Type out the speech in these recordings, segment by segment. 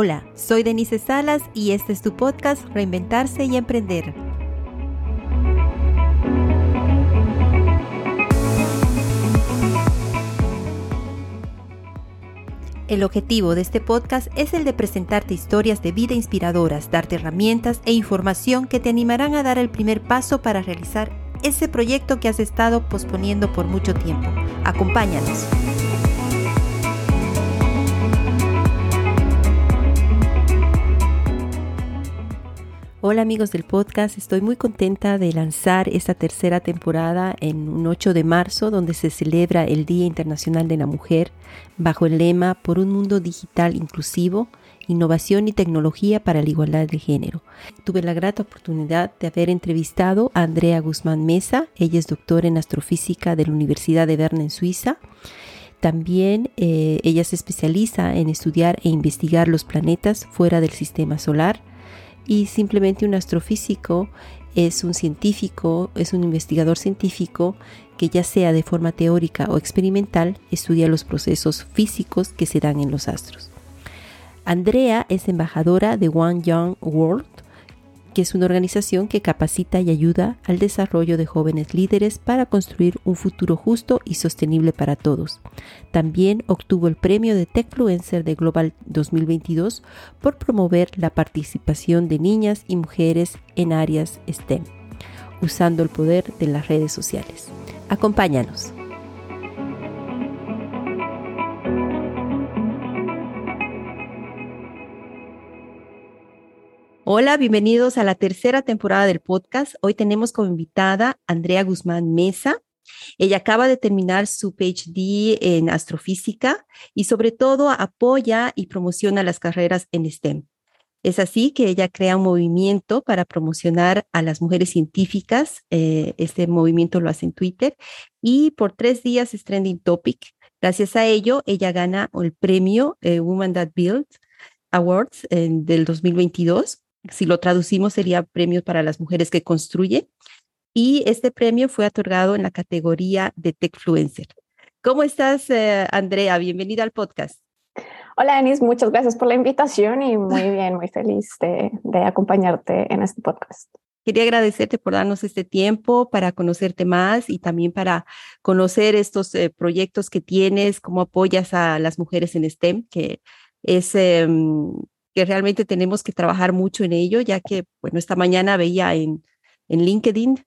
Hola, soy Denise Salas y este es tu podcast Reinventarse y Emprender. El objetivo de este podcast es el de presentarte historias de vida inspiradoras, darte herramientas e información que te animarán a dar el primer paso para realizar ese proyecto que has estado posponiendo por mucho tiempo. Acompáñanos. Hola amigos del podcast, estoy muy contenta de lanzar esta tercera temporada en un 8 de marzo donde se celebra el Día Internacional de la Mujer bajo el lema Por un mundo digital inclusivo, innovación y tecnología para la igualdad de género. Tuve la grata oportunidad de haber entrevistado a Andrea Guzmán Mesa, ella es doctora en astrofísica de la Universidad de Berna en Suiza. También eh, ella se especializa en estudiar e investigar los planetas fuera del sistema solar y simplemente un astrofísico es un científico, es un investigador científico que ya sea de forma teórica o experimental estudia los procesos físicos que se dan en los astros. Andrea es embajadora de One Young World es una organización que capacita y ayuda al desarrollo de jóvenes líderes para construir un futuro justo y sostenible para todos. También obtuvo el premio de Techfluencer de Global 2022 por promover la participación de niñas y mujeres en áreas STEM, usando el poder de las redes sociales. Acompáñanos. Hola, bienvenidos a la tercera temporada del podcast. Hoy tenemos como invitada Andrea Guzmán Mesa. Ella acaba de terminar su PhD en astrofísica y sobre todo apoya y promociona las carreras en STEM. Es así que ella crea un movimiento para promocionar a las mujeres científicas. Eh, este movimiento lo hace en Twitter y por tres días es trending topic. Gracias a ello, ella gana el premio eh, Woman That Build Awards del 2022 si lo traducimos sería premio para las mujeres que construyen. Y este premio fue otorgado en la categoría de Techfluencer. ¿Cómo estás, eh, Andrea? Bienvenida al podcast. Hola, Denis, muchas gracias por la invitación y muy bien, muy feliz de, acompañarte en este podcast. Quería agradecerte por darnos este tiempo para conocerte más y también para conocer estos eh, proyectos que tienes, cómo apoyas a las mujeres en STEM, que es em, que realmente tenemos que trabajar mucho en ello, ya que, bueno, esta mañana veía en, en LinkedIn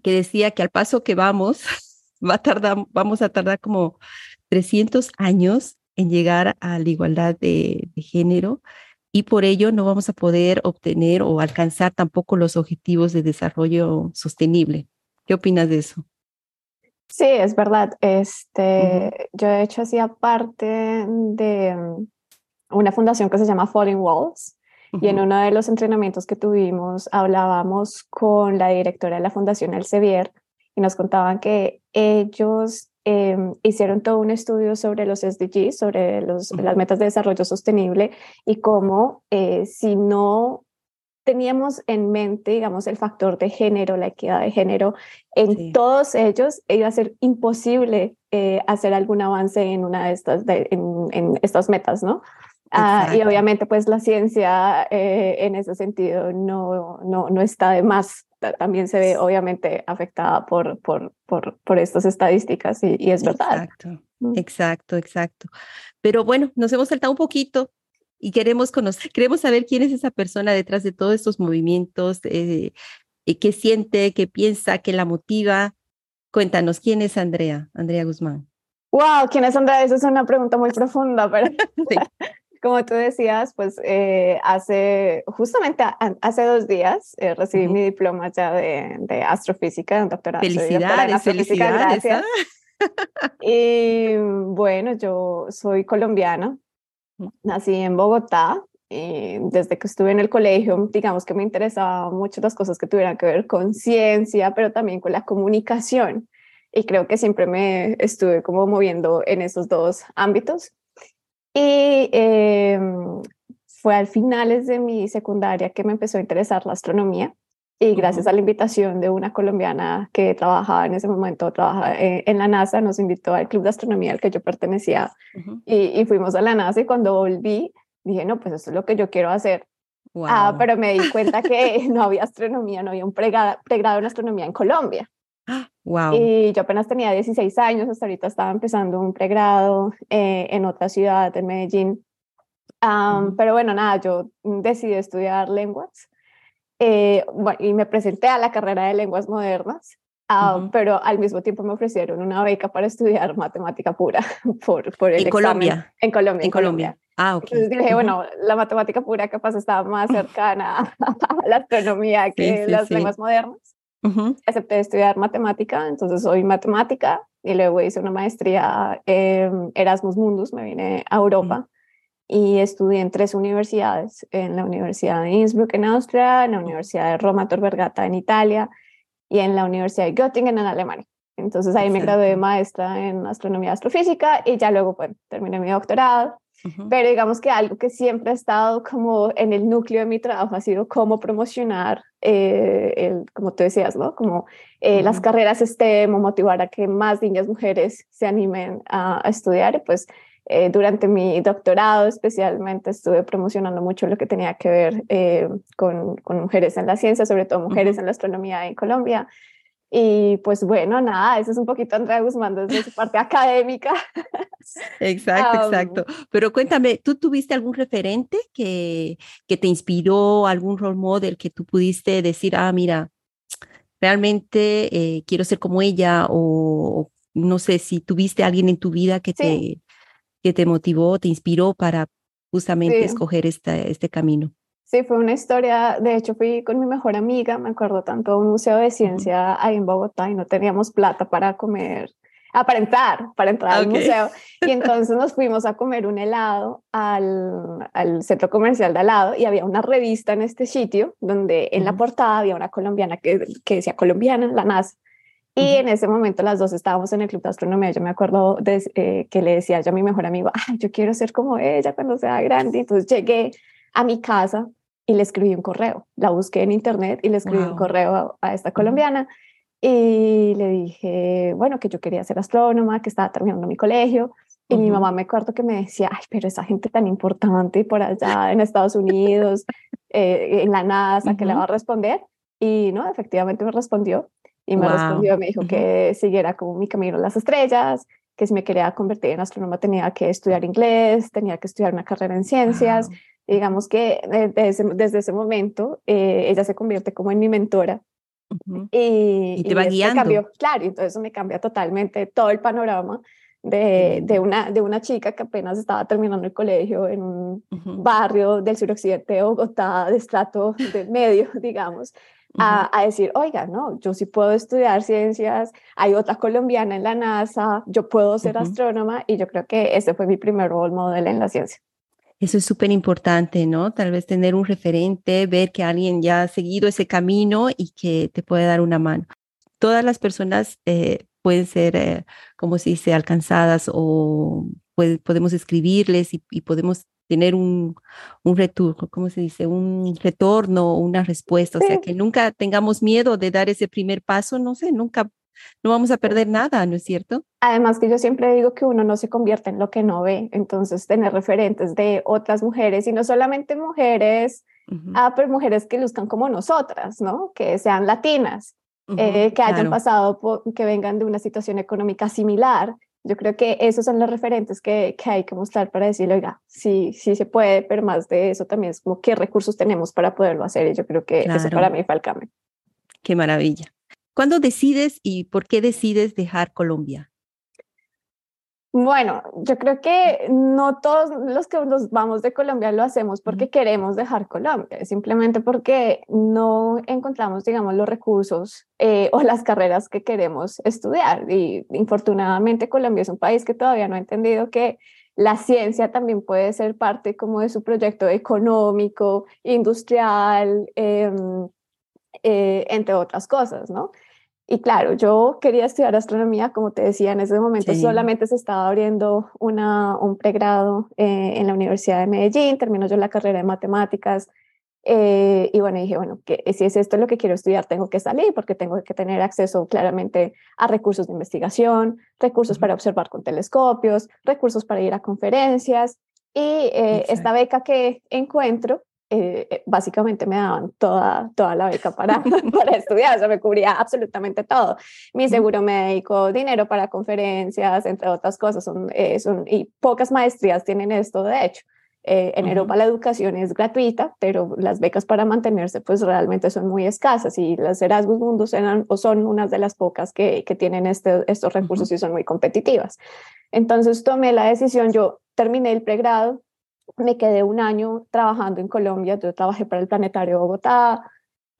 que decía que al paso que vamos, va a tardar, vamos a tardar como 300 años en llegar a la igualdad de, de género y por ello no vamos a poder obtener o alcanzar tampoco los objetivos de desarrollo sostenible. ¿Qué opinas de eso? Sí, es verdad. Este, Yo de hecho hacía parte de, una fundación que se llama Falling Walls. Y en uno de los entrenamientos que tuvimos hablábamos con la directora de la Fundación Elsevier y nos contaban que ellos em, hicieron todo un estudio sobre los SDGs, sobre los, las metas de desarrollo sostenible y cómo eh, si no teníamos en mente, digamos, el factor de género, la equidad de género en todos ellos, iba a ser imposible eh, hacer algún avance en una de estas, en, en estas metas, ¿no? Ah, y obviamente pues la ciencia eh, en ese sentido no, no, no está de más. También se ve obviamente afectada por, por, por, por estas estadísticas y, y es verdad. Exacto, mm. exacto, exacto. Pero bueno, nos hemos saltado un poquito y queremos conocer, queremos saber quién es esa persona detrás de todos estos movimientos, eh, qué siente, qué piensa, qué la motiva. Cuéntanos, ¿quién es Andrea, Andrea Guzmán? Wow, ¿quién es Andrea? Esa es una pregunta muy profunda, pero sí como tú decías, pues eh, hace, justamente hace dos días eh, recibí mi diploma ya de, de astrofísica, de doctorado. Felicidades, felicidades. Gracias. ¿ah? Y bueno, yo soy colombiana, nací en Bogotá y desde que estuve en el colegio, digamos que me interesaban mucho las cosas que tuvieran que ver con ciencia, pero también con la comunicación. Y creo que siempre me estuve como moviendo en esos dos ámbitos. Y em, fue al finales de mi secundaria que me empezó a interesar la astronomía. Y gracias a la invitación de una colombiana que trabajaba en ese momento, trabajaba eh, en la NASA, nos invitó al club de astronomía al que yo pertenecía y, y, fuimos a la NASA y cuando volví dije, no, pues esto es lo que yo quiero hacer. Ah, pero me di cuenta que no había astronomía, no había un pregrado, en astronomía en Colombia. Wow. Y yo apenas tenía 16 años, hasta ahorita estaba empezando un pregrado eh, en otra ciudad, en Medellín. Pero bueno, nada, yo decidí estudiar lenguas eh, y me presenté a la carrera de lenguas modernas. Ah, pero al mismo tiempo me ofrecieron una beca para estudiar matemática pura por, por el ¿En Colombia? En Colombia. En Colombia. Ah, ok. Entonces dije, bueno, la matemática pura capaz estaba más cercana a la astronomía que las lenguas modernas. Acepté estudiar matemática, entonces soy matemática y luego hice una maestría en Erasmus Mundus, me vine a Europa y estudié en tres universidades, en la Universidad de Innsbruck en Austria, en la Universidad de Roma Tor Vergata en Italia y en la Universidad de Göttingen en Alemania. Entonces ahí me gradué de maestra en astronomía y astrofísica y ya luego pues, terminé mi doctorado. Pero digamos que algo que siempre ha estado como en el núcleo de mi trabajo ha sido cómo promocionar, eh, el, como tú decías, ¿no? Como eh, las carreras STEM o motivar a que más niñas mujeres se animen a, a estudiar. Pues eh, durante mi doctorado especialmente estuve promocionando mucho lo que tenía que ver eh, con, con, mujeres en la ciencia, sobre todo mujeres en la astronomía en Colombia. Y pues bueno, nada, eso es un poquito Andrea Guzmán desde su parte académica. Exacto, exacto. Pero cuéntame, ¿tú tuviste algún referente que, que te inspiró, algún role model que tú pudiste decir, ah, mira, realmente eh, quiero ser como ella o, no sé si tuviste alguien en tu vida que te que te motivó, te inspiró para justamente escoger esta, este camino? Sí, fue una historia, de hecho fui con mi mejor amiga, me acuerdo tanto a un museo de ciencia ahí en Bogotá y no teníamos plata para comer, ah, para entrar, para entrar al museo. Y entonces nos fuimos a comer un helado al, al, centro comercial de al lado y había una revista en este sitio donde en la portada había una colombiana que, que decía colombiana, la NASA. Y en ese momento las dos estábamos en el club de astronomía. Yo me acuerdo de, eh, que le decía yo a mi mejor amigo, Ay, yo quiero ser como ella cuando sea grande. Entonces llegué a mi casa y le escribí un correo. La busqué en internet y le escribí un correo a, esta colombiana y le dije, bueno, que yo quería ser astrónoma, que estaba terminando mi colegio. Y mi mamá me acuerdo que me decía, ay, pero esa gente tan importante por allá en Estados Unidos, eh, en la NASA, que le va a responder? Y no, efectivamente me respondió y me respondió, me dijo que siguiera como mi camino a las estrellas, que si me quería convertir en astrónoma tenía que estudiar inglés, tenía que estudiar una carrera en ciencias. Digamos que desde ese, momento eh, ella se convierte como en mi mentora. y, te va guiando. Cambió, claro, entonces eso me cambia totalmente todo el panorama de, de, una, de una chica que apenas estaba terminando el colegio en un barrio del suroccidente de Bogotá, de estrato de medio, digamos, a, decir, oiga, no, yo sí puedo estudiar ciencias, hay otra colombiana en la NASA, yo puedo ser astrónoma y yo creo que ese fue mi primer role model en la ciencia. Eso es súper importante, ¿no? Tal vez tener un referente, ver que alguien ya ha seguido ese camino y que te puede dar una mano. Todas las personas eh, pueden ser, eh, como se dice, alcanzadas o podemos escribirles y, y podemos tener un, un retorno, ¿cómo se dice? Un retorno, una respuesta, o sea, que nunca tengamos miedo de dar ese primer paso, no sé, nunca, no vamos a perder nada, ¿no es cierto? Además que yo siempre digo que uno no se convierte en lo que no ve, entonces tener referentes de otras mujeres y no solamente mujeres, ah, pero mujeres que luzcan como nosotras, ¿no? Que sean latinas, eh, que hayan pasado, por, que vengan de una situación económica similar, yo creo que esos son los referentes que, que, hay que mostrar para decir, oiga, sí, sí se puede, pero más de eso también es como qué recursos tenemos para poderlo hacer. Y yo creo que eso para mí fue el cambio. Qué maravilla. ¿Cuándo decides y por qué decides dejar Colombia? Bueno, yo creo que no todos los que nos vamos de Colombia lo hacemos porque queremos dejar Colombia, simplemente porque no encontramos, digamos, los recursos eh, o las carreras que queremos estudiar. Y infortunadamente Colombia es un país que todavía no ha entendido que la ciencia también puede ser parte como de su proyecto económico, industrial, em, eh, entre otras cosas, ¿no? Y claro, yo quería estudiar astronomía, como te decía, en ese momento solamente se estaba abriendo una, un pregrado eh, en la Universidad de Medellín, termino yo la carrera de matemáticas eh, y bueno, dije, bueno, que si es esto lo que quiero estudiar, tengo que salir porque tengo que tener acceso claramente a recursos de investigación, recursos para observar con telescopios, recursos para ir a conferencias Y eh, esta beca que encuentro, eh, eh, básicamente me daban toda, toda la beca para, para estudiar, o sea, me cubría absolutamente todo. Mi seguro médico, dinero para conferencias, entre otras cosas, son, son, y pocas maestrías tienen esto, de hecho. en Europa la educación es gratuita, pero las becas para mantenerse pues realmente son muy escasas y las Erasmus Mundus eran, o son unas de las pocas que, que tienen este, estos recursos y son muy competitivas. Entonces tomé la decisión, yo terminé el pregrado, me quedé un año trabajando en Colombia, yo trabajé para el Planetario Bogotá,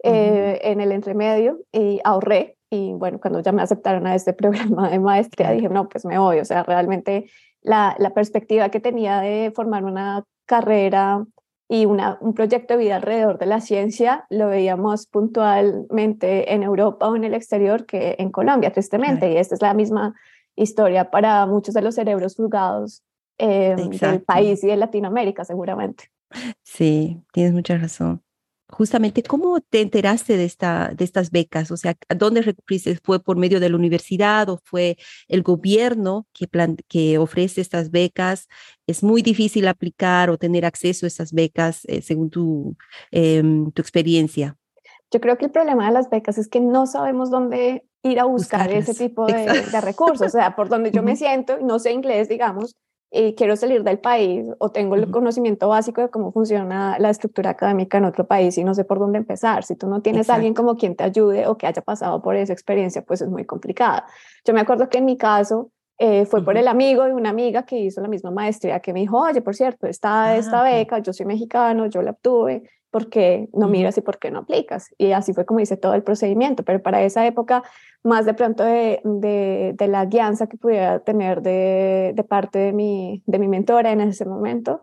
eh, en el entremedio y ahorré. Y bueno, cuando ya me aceptaron a este programa de maestría, dije, no, pues me voy. O sea, realmente la, la perspectiva que tenía de formar una carrera y una, un proyecto de vida alrededor de la ciencia lo veíamos puntualmente en Europa o en el exterior que en Colombia, tristemente. Y esta es la misma historia para muchos de los cerebros fugados eh, del país y de Latinoamérica, seguramente. Sí, tienes mucha razón. Justamente, ¿cómo te enteraste de, esta, de estas becas? O sea, ¿a dónde recurriste? ¿Fue por medio de la universidad o fue el gobierno que, plan, que ofrece estas becas? ¿Es muy difícil aplicar o tener acceso a estas becas eh, según tu, em, tu experiencia? Yo creo que el problema de las becas es que no sabemos dónde ir a buscar ese tipo de, de, recursos. O sea, por donde yo me siento, no sé inglés, digamos, y quiero salir del país o tengo el conocimiento básico de cómo funciona la estructura académica en otro país y no sé por dónde empezar. Si tú no tienes a alguien como quien te ayude o que haya pasado por esa experiencia, pues es muy complicada. Yo me acuerdo que en mi caso eh, fue por el amigo de una amiga que hizo la misma maestría que me dijo, oye, por cierto, está ah, esta beca, yo soy mexicano, yo la obtuve, ¿por qué no miras y por qué no aplicas? Y así fue como hice todo el procedimiento, pero para esa época, más de pronto de, de, la guianza que pudiera tener de, de, parte de mi, de mi mentora en ese momento,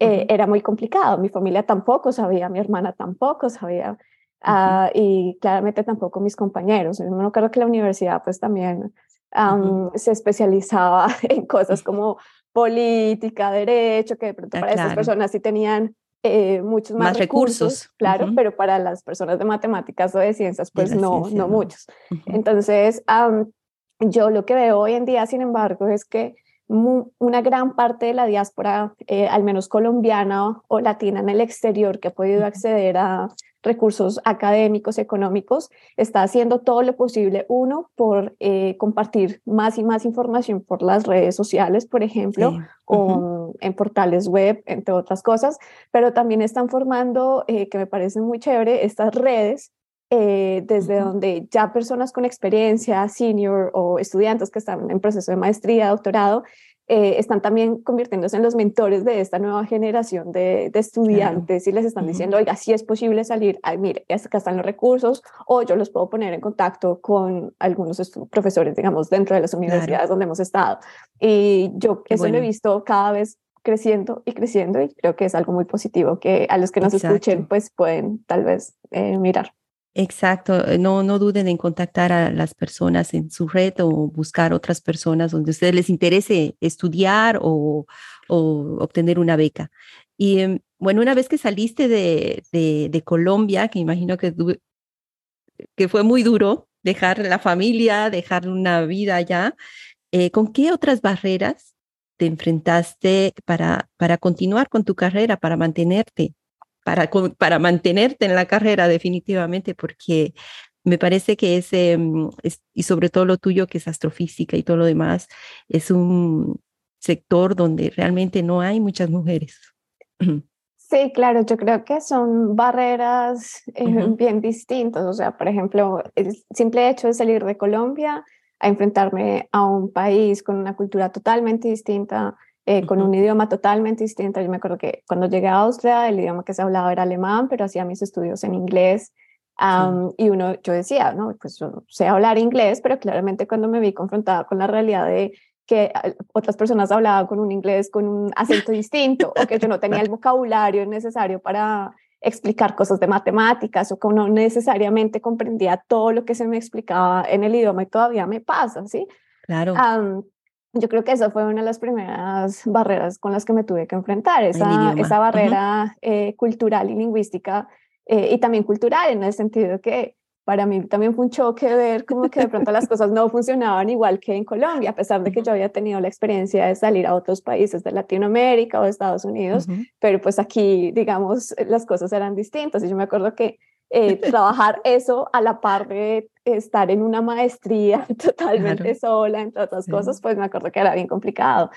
eh, era muy complicado. Mi familia tampoco sabía, mi hermana tampoco sabía, ah, y claramente tampoco mis compañeros. Yo me acuerdo que la universidad pues también se especializaba en cosas como política, derecho, que de pronto ah, para esas personas sí tenían eh, muchos más, recursos, claro, pero para las personas de matemáticas o de ciencias, pues no, no muchos. Entonces, yo lo que veo hoy en día, sin embargo, es que una gran parte de la diáspora, eh, al menos colombiana o latina en el exterior, que ha podido acceder a recursos académicos, económicos, está haciendo todo lo posible, uno, por eh, compartir más y más información por las redes sociales, por ejemplo, o en portales web, entre otras cosas, pero también están formando, eh, que me parece muy chévere, estas redes eh, desde donde ya personas con experiencia, senior o estudiantes que están en proceso de maestría, doctorado, eh, están también convirtiéndose en los mentores de esta nueva generación de, estudiantes y les están diciendo, oiga, si es posible salir, Ay, mire, acá están los recursos, o yo los puedo poner en contacto con algunos profesores, digamos, dentro de las universidades donde hemos estado. Y yo eso lo he visto cada vez creciendo y creciendo y creo que es algo muy positivo que a los que nos escuchen pues pueden tal vez eh, mirar. Exacto, eh, no, no duden en contactar a las personas en su red o buscar otras personas donde a ustedes les interese estudiar o, o obtener una beca. Y em, bueno, una vez que saliste de, de, Colombia, que imagino que, que fue muy duro dejar la familia, dejar una vida allá, eh, ¿con qué otras barreras te enfrentaste para, para continuar con tu carrera, para mantenerte? Para, para mantenerte en la carrera definitivamente, porque me parece que ese, mm, es, y sobre todo lo tuyo que es astrofísica y todo lo demás, es un sector donde realmente no hay muchas mujeres. Sí, claro, yo creo que son barreras eh, bien distintas. O sea, por ejemplo, el simple hecho de salir de Colombia a enfrentarme a un país con una cultura totalmente distinta, eh, con un idioma totalmente distinto. Yo me acuerdo que cuando llegué a Austria, el idioma que se hablaba era alemán, pero hacía mis estudios en inglés. Y uno, yo decía, no, pues yo sé hablar inglés, pero claramente cuando me vi confrontada con la realidad de que otras personas hablaban con un inglés con un acento distinto o que yo no tenía el vocabulario necesario para explicar cosas de matemáticas o que no necesariamente comprendía todo lo que se me explicaba en el idioma y todavía me pasa, ¿sí? Claro yo creo que esa fue una de las primeras barreras con las que me tuve que enfrentar, esa, esa barrera eh, cultural y lingüística, eh, y también cultural, en el sentido que para mí también fue un choque ver como que de pronto las cosas no funcionaban igual que en Colombia, a pesar de que yo había tenido la experiencia de salir a otros países de Latinoamérica o de Estados Unidos, pero pues aquí, digamos, las cosas eran distintas. Y yo me acuerdo que eh, trabajar eso a la par de estar en una maestría totalmente sola, entre otras cosas, pues me acuerdo que era bien complicado.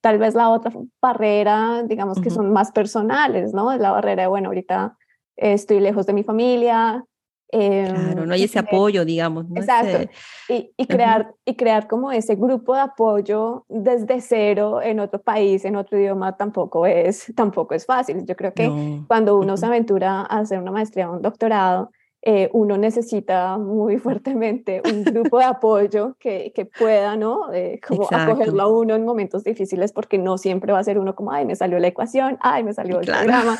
Tal vez la otra barrera, digamos que son más personales, ¿no? Es la barrera de, bueno, ahorita estoy lejos de mi familia, claro, no hay ese apoyo, digamos. Exacto. y, y, crear, y crear como ese grupo de apoyo desde cero en otro país, en otro idioma, tampoco es, tampoco es fácil. Yo creo que cuando uno se aventura a hacer una maestría o un doctorado, eh, uno necesita muy fuertemente un grupo de apoyo que, que pueda, ¿no? Eh, como acogerlo a uno en momentos difíciles porque no siempre va a ser uno como, ay, me salió la ecuación, ay, me salió el programa.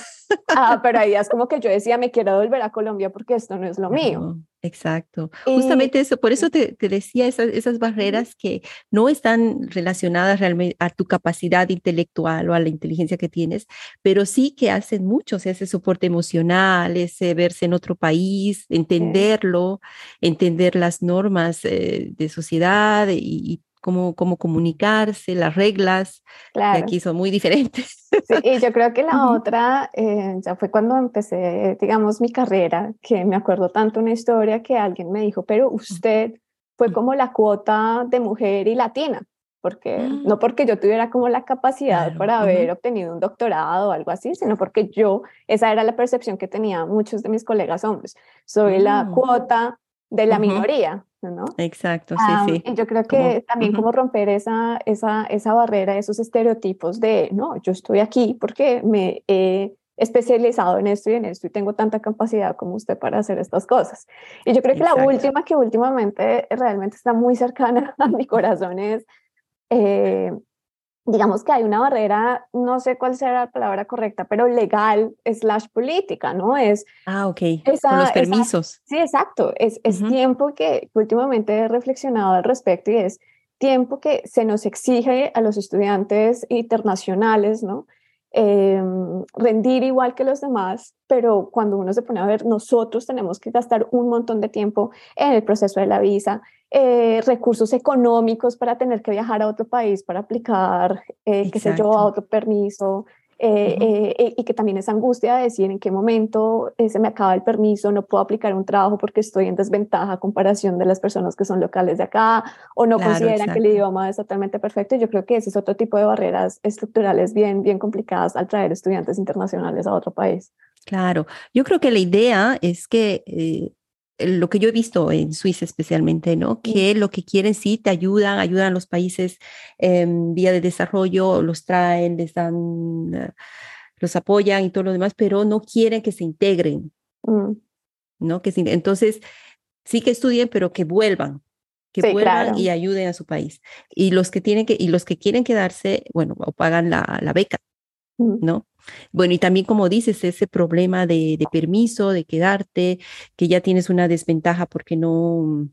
Ah, pero ahí es como que yo decía, me quiero volver a Colombia porque esto no es lo mío. Exacto. Justamente eso, por eso te, te decía esas, esas, barreras que no están relacionadas realmente a tu capacidad intelectual o a la inteligencia que tienes, pero sí que hacen mucho, o sea, ese soporte emocional, ese verse en otro país, entenderlo, entender las normas eh, de sociedad y, y cómo, cómo comunicarse, las reglas, claro. que aquí son muy diferentes. Sí, y yo creo que la otra, eh, ya fue cuando empecé, digamos, mi carrera, que me acuerdo tanto una historia que alguien me dijo, pero usted fue como la cuota de mujer y latina, porque mm. no porque yo tuviera como la capacidad para haber obtenido un doctorado o algo así, sino porque yo, esa era la percepción que tenía muchos de mis colegas hombres, soy la mm. cuota de la minoría, ¿no? Exacto, sí, sí. Y yo creo que también como romper esa, esa, esa barrera, esos estereotipos de, no, yo estoy aquí porque me he especializado en esto y en esto y tengo tanta capacidad como usted para hacer estas cosas. Y yo creo que la última que últimamente realmente está muy cercana a mi corazón es eh, digamos que hay una barrera, no sé cuál será la palabra correcta, pero legal slash política, ¿no? Es, ah, ok, con los permisos. sí, exacto, es, es tiempo que últimamente he reflexionado al respecto y es tiempo que se nos exige a los estudiantes internacionales, ¿no? Em, rendir igual que los demás, pero cuando uno se pone a ver, nosotros tenemos que gastar un montón de tiempo en el proceso de la visa, eh, recursos económicos para tener que viajar a otro país para aplicar, eh, qué sé yo, a otro permiso, eh, eh, y que también esa angustia de decir en qué momento se me acaba el permiso, no puedo aplicar un trabajo porque estoy en desventaja a comparación de las personas que son locales de acá o no consideran que el idioma es totalmente perfecto. Yo creo que ese es otro tipo de barreras estructurales bien, bien complicadas al traer estudiantes internacionales a otro país. Claro, yo creo que la idea es que lo que yo he visto en Suiza especialmente, ¿no? Que lo que quieren sí te ayudan, ayudan a los países en vía de desarrollo, los traen, les dan, eh, los apoyan y todo lo demás, pero no quieren que se integren, mm. ¿no? Que entonces, sí que estudien, pero que vuelvan, que vuelvan y ayuden a su país. Y los que tienen que, y los que quieren quedarse, bueno, o pagan la, la beca, ¿no? Bueno, y también como dices, ese problema de, permiso, de quedarte, que ya tienes una desventaja porque no,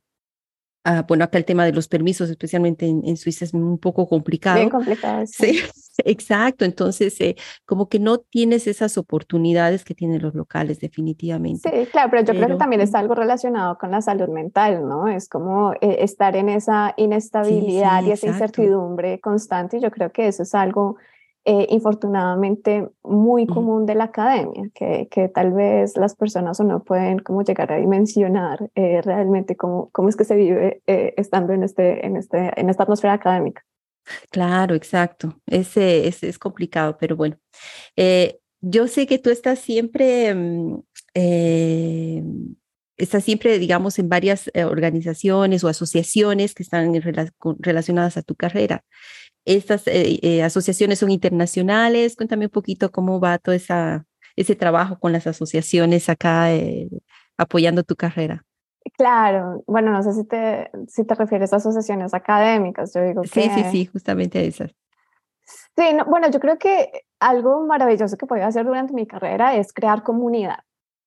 ah, bueno, acá el tema de los permisos, especialmente en, Suiza, es un poco complicado. Bien complicado. Sí, exacto. Entonces, eh, como que no tienes esas oportunidades que tienen los locales, definitivamente. Sí, claro, pero yo creo que también está algo relacionado con la salud mental, ¿no? Es como eh, estar en esa inestabilidad y esa incertidumbre constante. Y yo creo que eso es algo eh, infortunadamente muy común de la academia, que, que, tal vez las personas o no pueden como llegar a dimensionar eh, realmente cómo, cómo es que se vive eh, estando en, este, en, este, en esta atmósfera académica. Claro, exacto. Ese, es, es complicado, pero bueno. yo sé que tú estás siempre, mm, estás siempre, digamos, en varias organizaciones o asociaciones que están relacionadas a tu carrera. Estas eh, eh, asociaciones son internacionales. Cuéntame un poquito cómo va todo esa, ese trabajo con las asociaciones acá eh, apoyando tu carrera. Claro, bueno, no sé si te, si te refieres a asociaciones académicas, yo digo Sí, sí, sí, justamente a esas. Sí, bueno, yo creo que algo maravilloso que puedo hacer durante mi carrera es crear comunidad.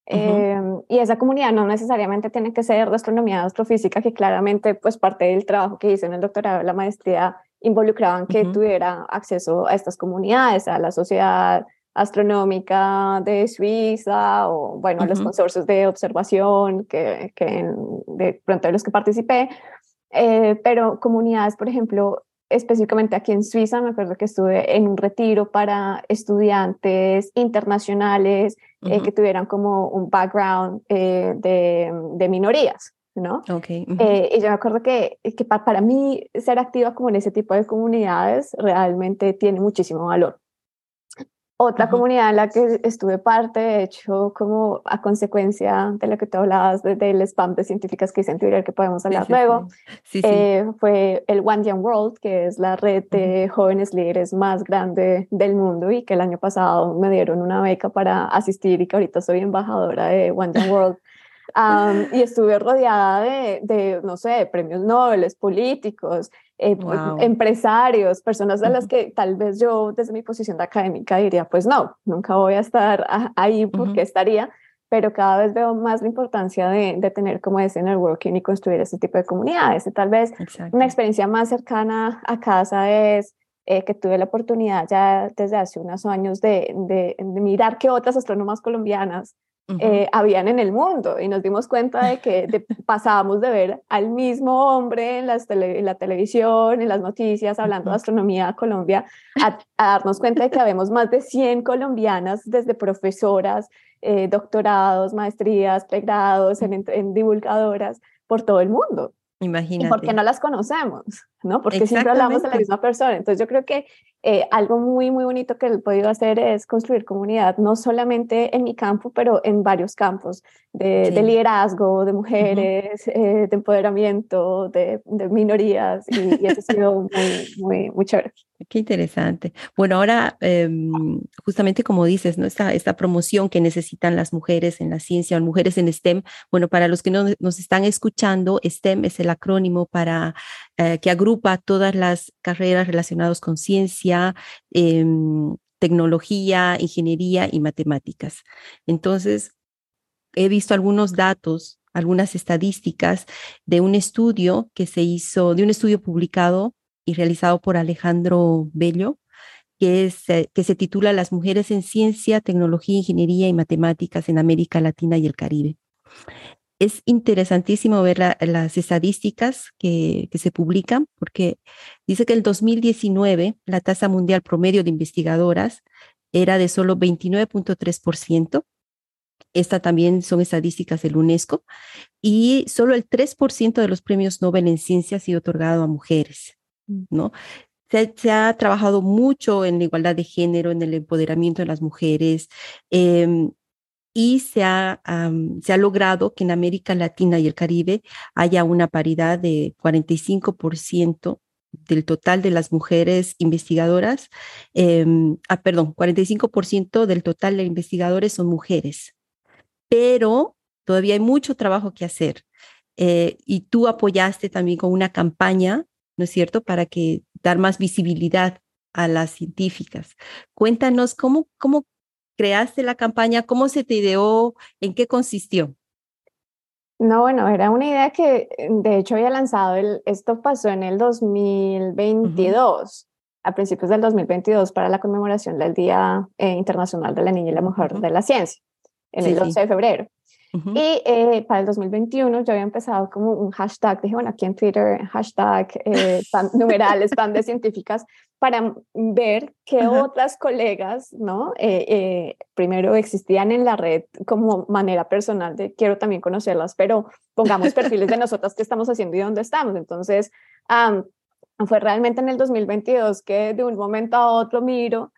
Em, y esa comunidad no necesariamente tiene que ser de astronomía, de astrofísica, que claramente pues parte del trabajo que hice en el doctorado, la maestría, involucraban que tuviera acceso a estas comunidades, a la sociedad Astronómica de Suiza o, bueno, los consorcios de observación que, que de pronto de los que participé, eh, pero comunidades, por ejemplo, específicamente aquí en Suiza, me acuerdo que estuve en un retiro para estudiantes internacionales eh, que tuvieran como un background eh, de, de, minorías, ¿no? Okay. Eh, y yo me acuerdo que, que para mí ser activa como en ese tipo de comunidades realmente tiene muchísimo valor. Otra comunidad en la que estuve parte, de hecho, como a consecuencia de lo que tú hablabas del spam de científicas que hice en Twitter, que podemos hablar luego, eh, fue el One Young World, que es la red de jóvenes líderes más grande del mundo y que el año pasado me dieron una beca para asistir y que ahorita soy embajadora de One Young World y estuve rodeada de, de, no sé, premios Nobel, políticos, eh, pues, empresarios, personas a las que tal vez yo desde mi posición de académica diría, pues no, nunca voy a estar ahí porque estaría, pero cada vez veo más la importancia de, de, tener como ese networking y construir ese tipo de comunidades. Y tal vez una experiencia más cercana a casa es eh, que tuve la oportunidad ya desde hace unos años de, de, de mirar que otras astrónomas colombianas eh, habían en el mundo y nos dimos cuenta de que pasábamos de ver al mismo hombre en, la televisión, en las noticias, hablando de astronomía a Colombia, a, darnos cuenta de que habemos más de 100 colombianas, desde profesoras, eh, doctorados, maestrías, pregrados, en, divulgadoras por todo el mundo. Imagínate. ¿Y por qué no las conocemos? ¿no? Porque siempre hablamos de la misma persona. Entonces yo creo que eh, algo muy, muy bonito que he podido hacer es construir comunidad, no solamente en mi campo, pero en varios campos de, liderazgo, de mujeres, eh, de empoderamiento, de, minorías, y, eso ha sido muy, muy, muy chévere. Qué interesante. Bueno, ahora, em, justamente como dices, ¿no? Esta, esta promoción que necesitan las mujeres en la ciencia o mujeres en STEM, bueno, para los que no nos están escuchando, STEM es el acrónimo para eh, que agrupa todas las carreras relacionadas con ciencia, em, tecnología, ingeniería y matemáticas. Entonces, he visto algunos datos, algunas estadísticas de un estudio que se hizo, de un estudio publicado y realizado por Alejandro Bello, que, es, eh, que se titula Las mujeres en ciencia, tecnología, ingeniería y matemáticas en América Latina y el Caribe es interesantísimo ver las estadísticas que, se publican, porque dice que en el 2019 la tasa mundial promedio de investigadoras era de solo 29.3%. Esta también son estadísticas del UNESCO. Y solo el 3% de los premios Nobel en ciencia ha sido otorgado a mujeres, mm. ¿no? Se, ha trabajado mucho en la igualdad de género, en el empoderamiento de las mujeres. Em, y se ha, se ha logrado que en América Latina y el Caribe haya una paridad de 45% del total de las mujeres investigadoras, em, ah, perdón, 45% del total de investigadores son mujeres, pero todavía hay mucho trabajo que hacer. Eh, y tú apoyaste también con una campaña, ¿no es cierto?, para que dar más visibilidad a las científicas. Cuéntanos cómo, cómo creaste la campaña? ¿Cómo se te ideó? ¿En qué consistió? No, bueno, era una idea que eh, de hecho había lanzado, el, esto pasó en el 2022, a principios del 2022, para la conmemoración del Día eh, Internacional de la Niña y la Mujer de la Ciencia, en el 11 de febrero. Y eh, para el 2021 yo había empezado como un hashtag, dije, bueno, aquí en Twitter, hashtag, eh, numerales, tan de científicas, para ver qué otras colegas, ¿no? Eh, eh, primero existían en la red como manera personal de quiero también conocerlas, pero pongamos perfiles de nosotras qué estamos haciendo y dónde estamos. Entonces, fue realmente en el 2022 que de un momento a otro miro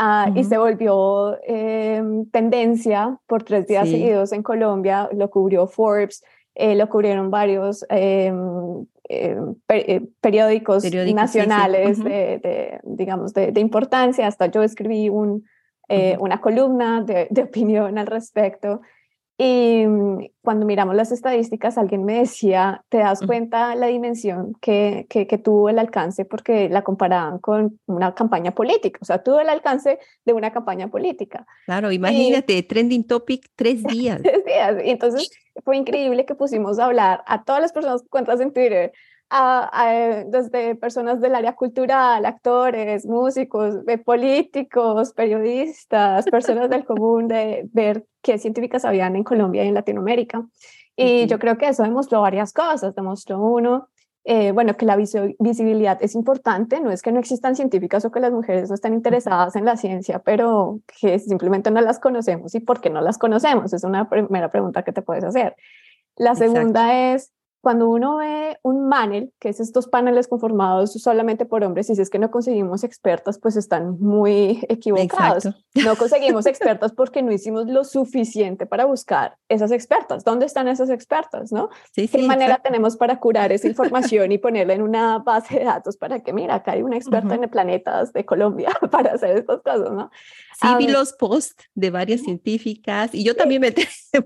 Ah, y se volvió em, tendencia por tres días seguidos en Colombia, lo cubrió Forbes, eh, lo cubrieron varios em, em, eh, periódicos, nacionales De, digamos, de, importancia, hasta yo escribí un, eh, una columna de, de, opinión al respecto. Y mm, cuando miramos las estadísticas, alguien me decía, ¿te das cuenta la dimensión que, que, tuvo el alcance? Porque la comparaban con una campaña política, o sea, tuvo el alcance de una campaña política. Claro, imagínate, trending topic tres días. tres días. Y entonces fue increíble que pusimos a hablar a todas las personas que cuentas en Twitter, desde personas del área cultural, actores, músicos, políticos, periodistas, personas del común, de ver qué científicas habían en Colombia y en Latinoamérica. Y yo creo que eso demostró varias cosas. Demostró uno, eh, bueno, que la visibilidad es importante, no es que no existan científicas o que las mujeres no están interesadas en la ciencia, pero que simplemente no las conocemos y por qué no las conocemos, es una primera pregunta que te puedes hacer. La segunda es, cuando uno ve un panel, que es estos paneles conformados solamente por hombres, y si es que no conseguimos expertas, pues están muy equivocados. No conseguimos expertas porque no hicimos lo suficiente para buscar esas expertas. ¿Dónde están esas expertas? ¿no? ¿Qué manera tenemos para curar esa información y ponerla en una base de datos para que, mira, acá hay una experta en el planetas de Colombia para hacer estas cosas, ¿no? Sí, vi los posts de varias científicas y yo también me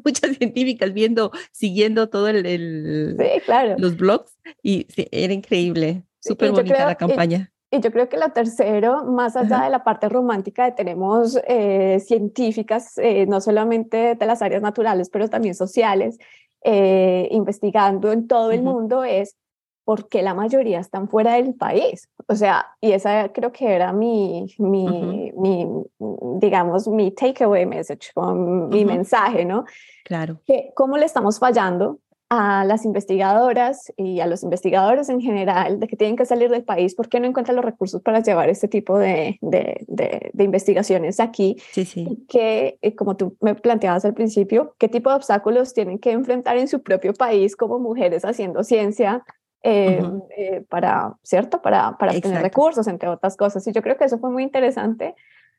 muchas científicas viendo, siguiendo todo el, claro. los blogs y era increíble, súper bonita la campaña. Y, yo creo que lo tercero, más allá de la parte romántica, tenemos eh, científicas, eh, no solamente de las áreas naturales, pero también sociales, eh, investigando en todo el mundo, es porque la mayoría están fuera del país. O sea, y esa creo que era mi, mi, mi digamos, mi takeaway message, mi mensaje, ¿no? Claro. Que cómo le estamos fallando a las investigadoras y a los investigadores en general de que tienen que salir del país porque no encuentran los recursos para llevar este tipo de, de, de, investigaciones aquí. Sí, sí. Que, eh, como tú me planteabas al principio, qué tipo de obstáculos tienen que enfrentar en su propio país como mujeres haciendo ciencia eh, eh, para, ¿cierto? Para, para obtener recursos, entre otras cosas. Y yo creo que eso fue muy interesante.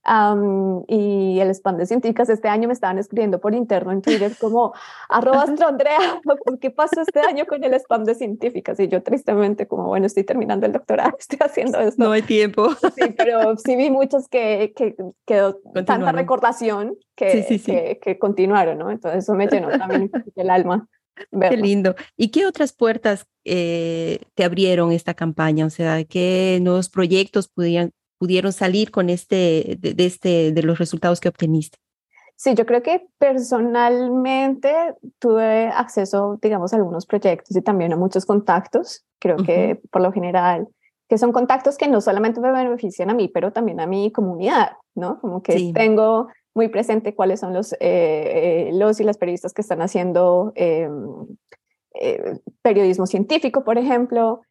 Y el spam de científicas este año me estaban escribiendo por interno en Twitter como arroba Andrea, ¿qué pasó este año con el spam de científicas? Y yo tristemente como, bueno, estoy terminando el doctorado, estoy haciendo esto. No hay tiempo. Sí, pero sí vi muchos que, que quedó tanta recordación que, que, que, continuaron, ¿no? Entonces eso me llenó también el alma. Qué lindo. ¿Y qué otras puertas eh, te abrieron esta campaña? O sea, ¿qué nuevos proyectos pudieron, pudieron salir con este de, este, de los resultados que obteniste? Sí, yo creo que personalmente tuve acceso, digamos, a algunos proyectos y también a muchos contactos. Creo que por lo general, que son contactos que no solamente me benefician a mí, pero también a mi comunidad, ¿no? Como que tengo muy presente cuáles son los, eh, eh, los y las periodistas que están haciendo eh, periodismo científico, por ejemplo,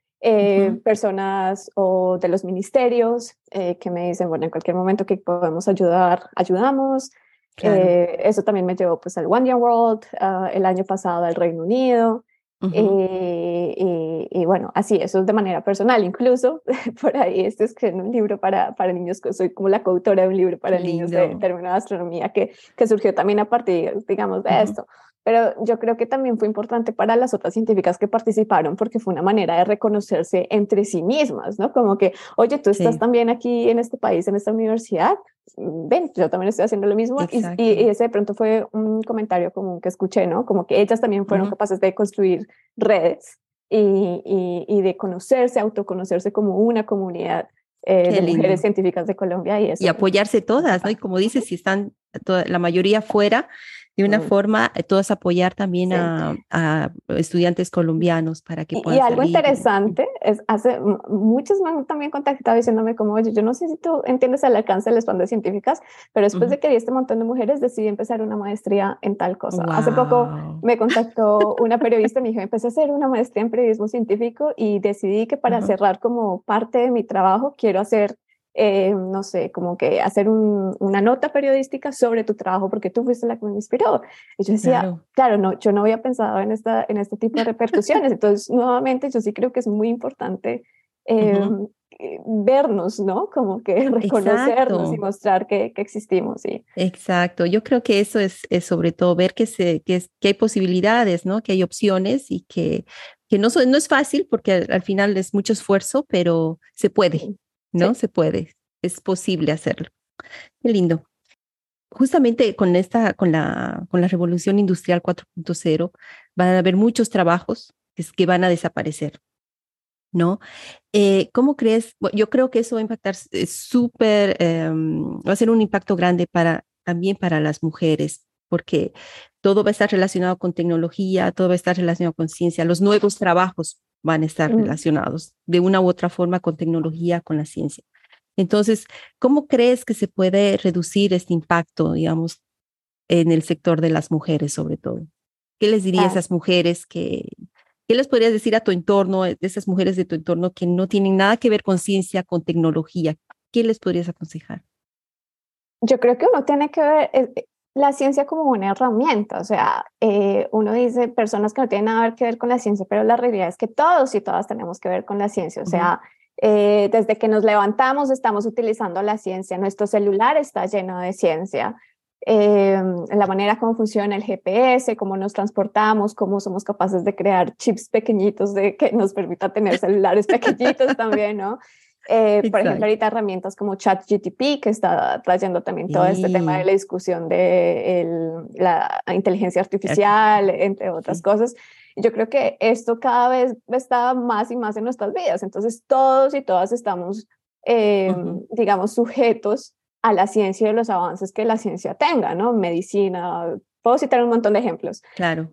personas o de los ministerios que me dicen, bueno, en cualquier momento que podemos ayudar, ayudamos. eso también me llevó pues al One Year World ah, el año pasado al Reino Unido. y, bueno, así, eso es de manera personal. Incluso por ahí estoy escribiendo un libro para, para niños, soy como la coautora de un libro para niños de término de astronomía que, que surgió también a partir, digamos, de esto pero yo creo que también fue importante para las otras científicas que participaron porque fue una manera de reconocerse entre sí mismas, ¿no? Como que, oye, tú estás también aquí en este país, en esta universidad, ven, yo también estoy haciendo lo mismo. Y, y, ese de pronto fue un comentario común que escuché, ¿no? Como que ellas también fueron capaces de construir redes y, y, y, de conocerse, autoconocerse como una comunidad eh, de mujeres científicas de Colombia. Y, eso, y apoyarse todas, ¿no? Y como dices, si están toda, la mayoría fuera, de una forma, eh, todos apoyar también a, estudiantes colombianos para que puedan. Y, algo interesante es, hace muchos me han también contactado diciéndome como, oye, yo no sé si tú entiendes el alcance del spam de científicas, pero después de que di este montón de mujeres decidí empezar una maestría en tal cosa. Hace poco me contactó una periodista y me dijo, empecé a hacer una maestría en periodismo científico y decidí que para cerrar como parte de mi trabajo quiero hacer eh, no sé, como que hacer una nota periodística sobre tu trabajo porque tú fuiste la que me inspiró. Y yo decía, claro, no, yo no había pensado en, esta, en este tipo de repercusiones. Entonces, nuevamente, yo sí creo que es muy importante em, eh, vernos, ¿no? Como que reconocernos y mostrar que, que existimos. Sí. Exacto, yo creo que eso es, es sobre todo ver que, se, que, es, que hay posibilidades, ¿no? Que hay opciones y que, que no, no es fácil porque al, al final es mucho esfuerzo, pero se puede. ¿No? Se puede, es posible hacerlo. Qué lindo. Justamente con esta, con la, con la revolución industrial 4.0, van a haber muchos trabajos que, van a desaparecer, ¿no? Eh, ¿Cómo crees? yo creo que eso va a impactar eh, súper, em, va a ser un impacto grande para, también para las mujeres, porque todo va a estar relacionado con tecnología, todo va a estar relacionado con ciencia, los nuevos trabajos van a estar relacionados de una u otra forma con tecnología, con la ciencia. Entonces, ¿cómo crees que se puede reducir este impacto, digamos, en el sector de las mujeres sobre todo? ¿Qué les dirías a esas mujeres que, qué les podrías decir a tu entorno, de esas mujeres de tu entorno que no tienen nada que ver con ciencia, con tecnología? ¿Qué les podrías aconsejar? Yo creo que uno tiene que ver eh, eh, la ciencia como una herramienta, o sea, eh, uno dice personas que no tienen nada que ver con la ciencia, pero la realidad es que todos y todas tenemos que ver con la ciencia, o sea, eh, desde que nos levantamos estamos utilizando la ciencia, nuestro celular está lleno de ciencia, eh, la manera como funciona el GPS, cómo nos transportamos, cómo somos capaces de crear chips pequeñitos de que nos permita tener celulares pequeñitos también, ¿no? Eh, por ejemplo, ahorita herramientas como ChatGTP, que está trayendo también todo este tema de la discusión de el, la inteligencia artificial, entre otras cosas. Yo creo que esto cada vez está más y más en nuestras vidas. Entonces, todos y todas estamos, eh, digamos, sujetos a la ciencia y los avances que la ciencia tenga, ¿no? Medicina, puedo citar un montón de ejemplos. Claro.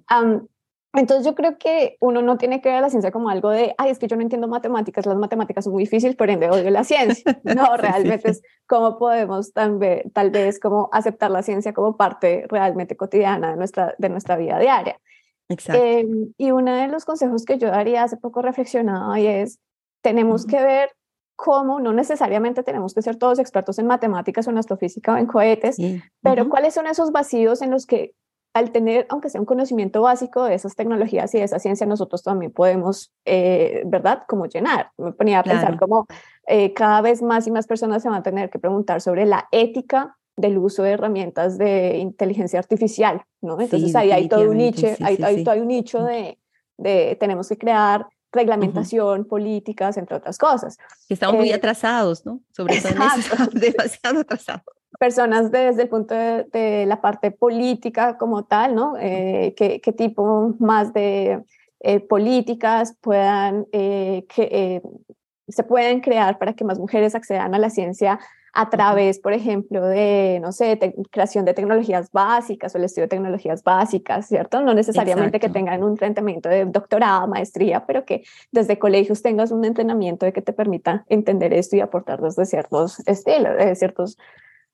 Entonces yo creo que uno no tiene que ver la ciencia como algo de, ay, es que yo no entiendo matemáticas, las matemáticas son muy difíciles, por ende odio la ciencia. No, realmente es cómo podemos tal vez, tal vez como aceptar la ciencia como parte realmente cotidiana de nuestra, de nuestra vida diaria. Exacto. Em, y uno de los consejos que yo daría hace poco reflexionado y es, tenemos que ver cómo no necesariamente tenemos que ser todos expertos en matemáticas o en astrofísica o en cohetes, pero cuáles son esos vacíos en los que al tener, aunque sea un conocimiento básico de esas tecnologías y de esa ciencia, nosotros también podemos, eh, ¿verdad?, como llenar. Me ponía a pensar cómo eh, cada vez más y más personas se van a tener que preguntar sobre la ética del uso de herramientas de inteligencia artificial, ¿no? Entonces ahí hay todo un nicho, hay, todo un nicho de, de tenemos que crear reglamentación, políticas, entre otras cosas. Estamos muy eh, atrasados, ¿no? Sobre todo demasiado atrasados. Personas desde el punto de, la parte política como tal, ¿no? Eh, ¿qué, ¿qué, tipo más de eh, políticas puedan, que, se pueden crear para que más mujeres accedan a la ciencia a través, por ejemplo, de, no sé, creación de tecnologías básicas o el estudio de tecnologías básicas, ¿cierto? No necesariamente que tengan un entrenamiento de doctorado, maestría, pero que desde colegios tengas un entrenamiento de que te permita entender esto y aportar desde ciertos estilos, de ciertos...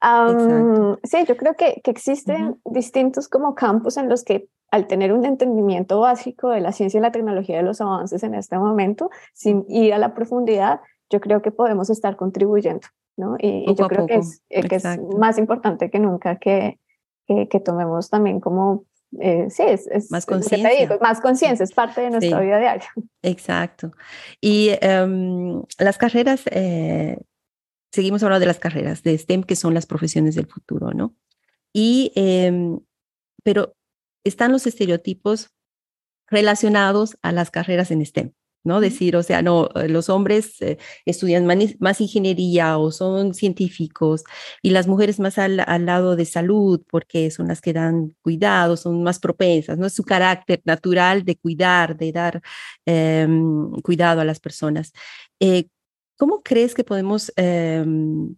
sí, yo creo que, que existen distintos como campos en los que al tener un entendimiento básico de la ciencia y la tecnología de los avances en este momento, sin ir a la profundidad, yo creo que podemos estar contribuyendo. ¿no? Y, yo creo que, es, eh, que, es, más importante que nunca que, que, tomemos también como, eh, sí, es, más conciencia. Más conciencia, es parte de nuestra vida diaria. Exacto. Y em, las carreras, eh, seguimos hablando de las carreras de STEM, que son las profesiones del futuro, ¿no? Y, em, pero están los estereotipos relacionados a las carreras en STEM. ¿no? Decir, o sea, no, eh, los hombres eh, estudian más ingeniería o son científicos y las mujeres más al, lado de salud porque son las que dan cuidado, son más propensas, ¿no? Es su carácter natural de cuidar, de dar em, cuidado a las personas. Eh, ¿Cómo crees que podemos, em,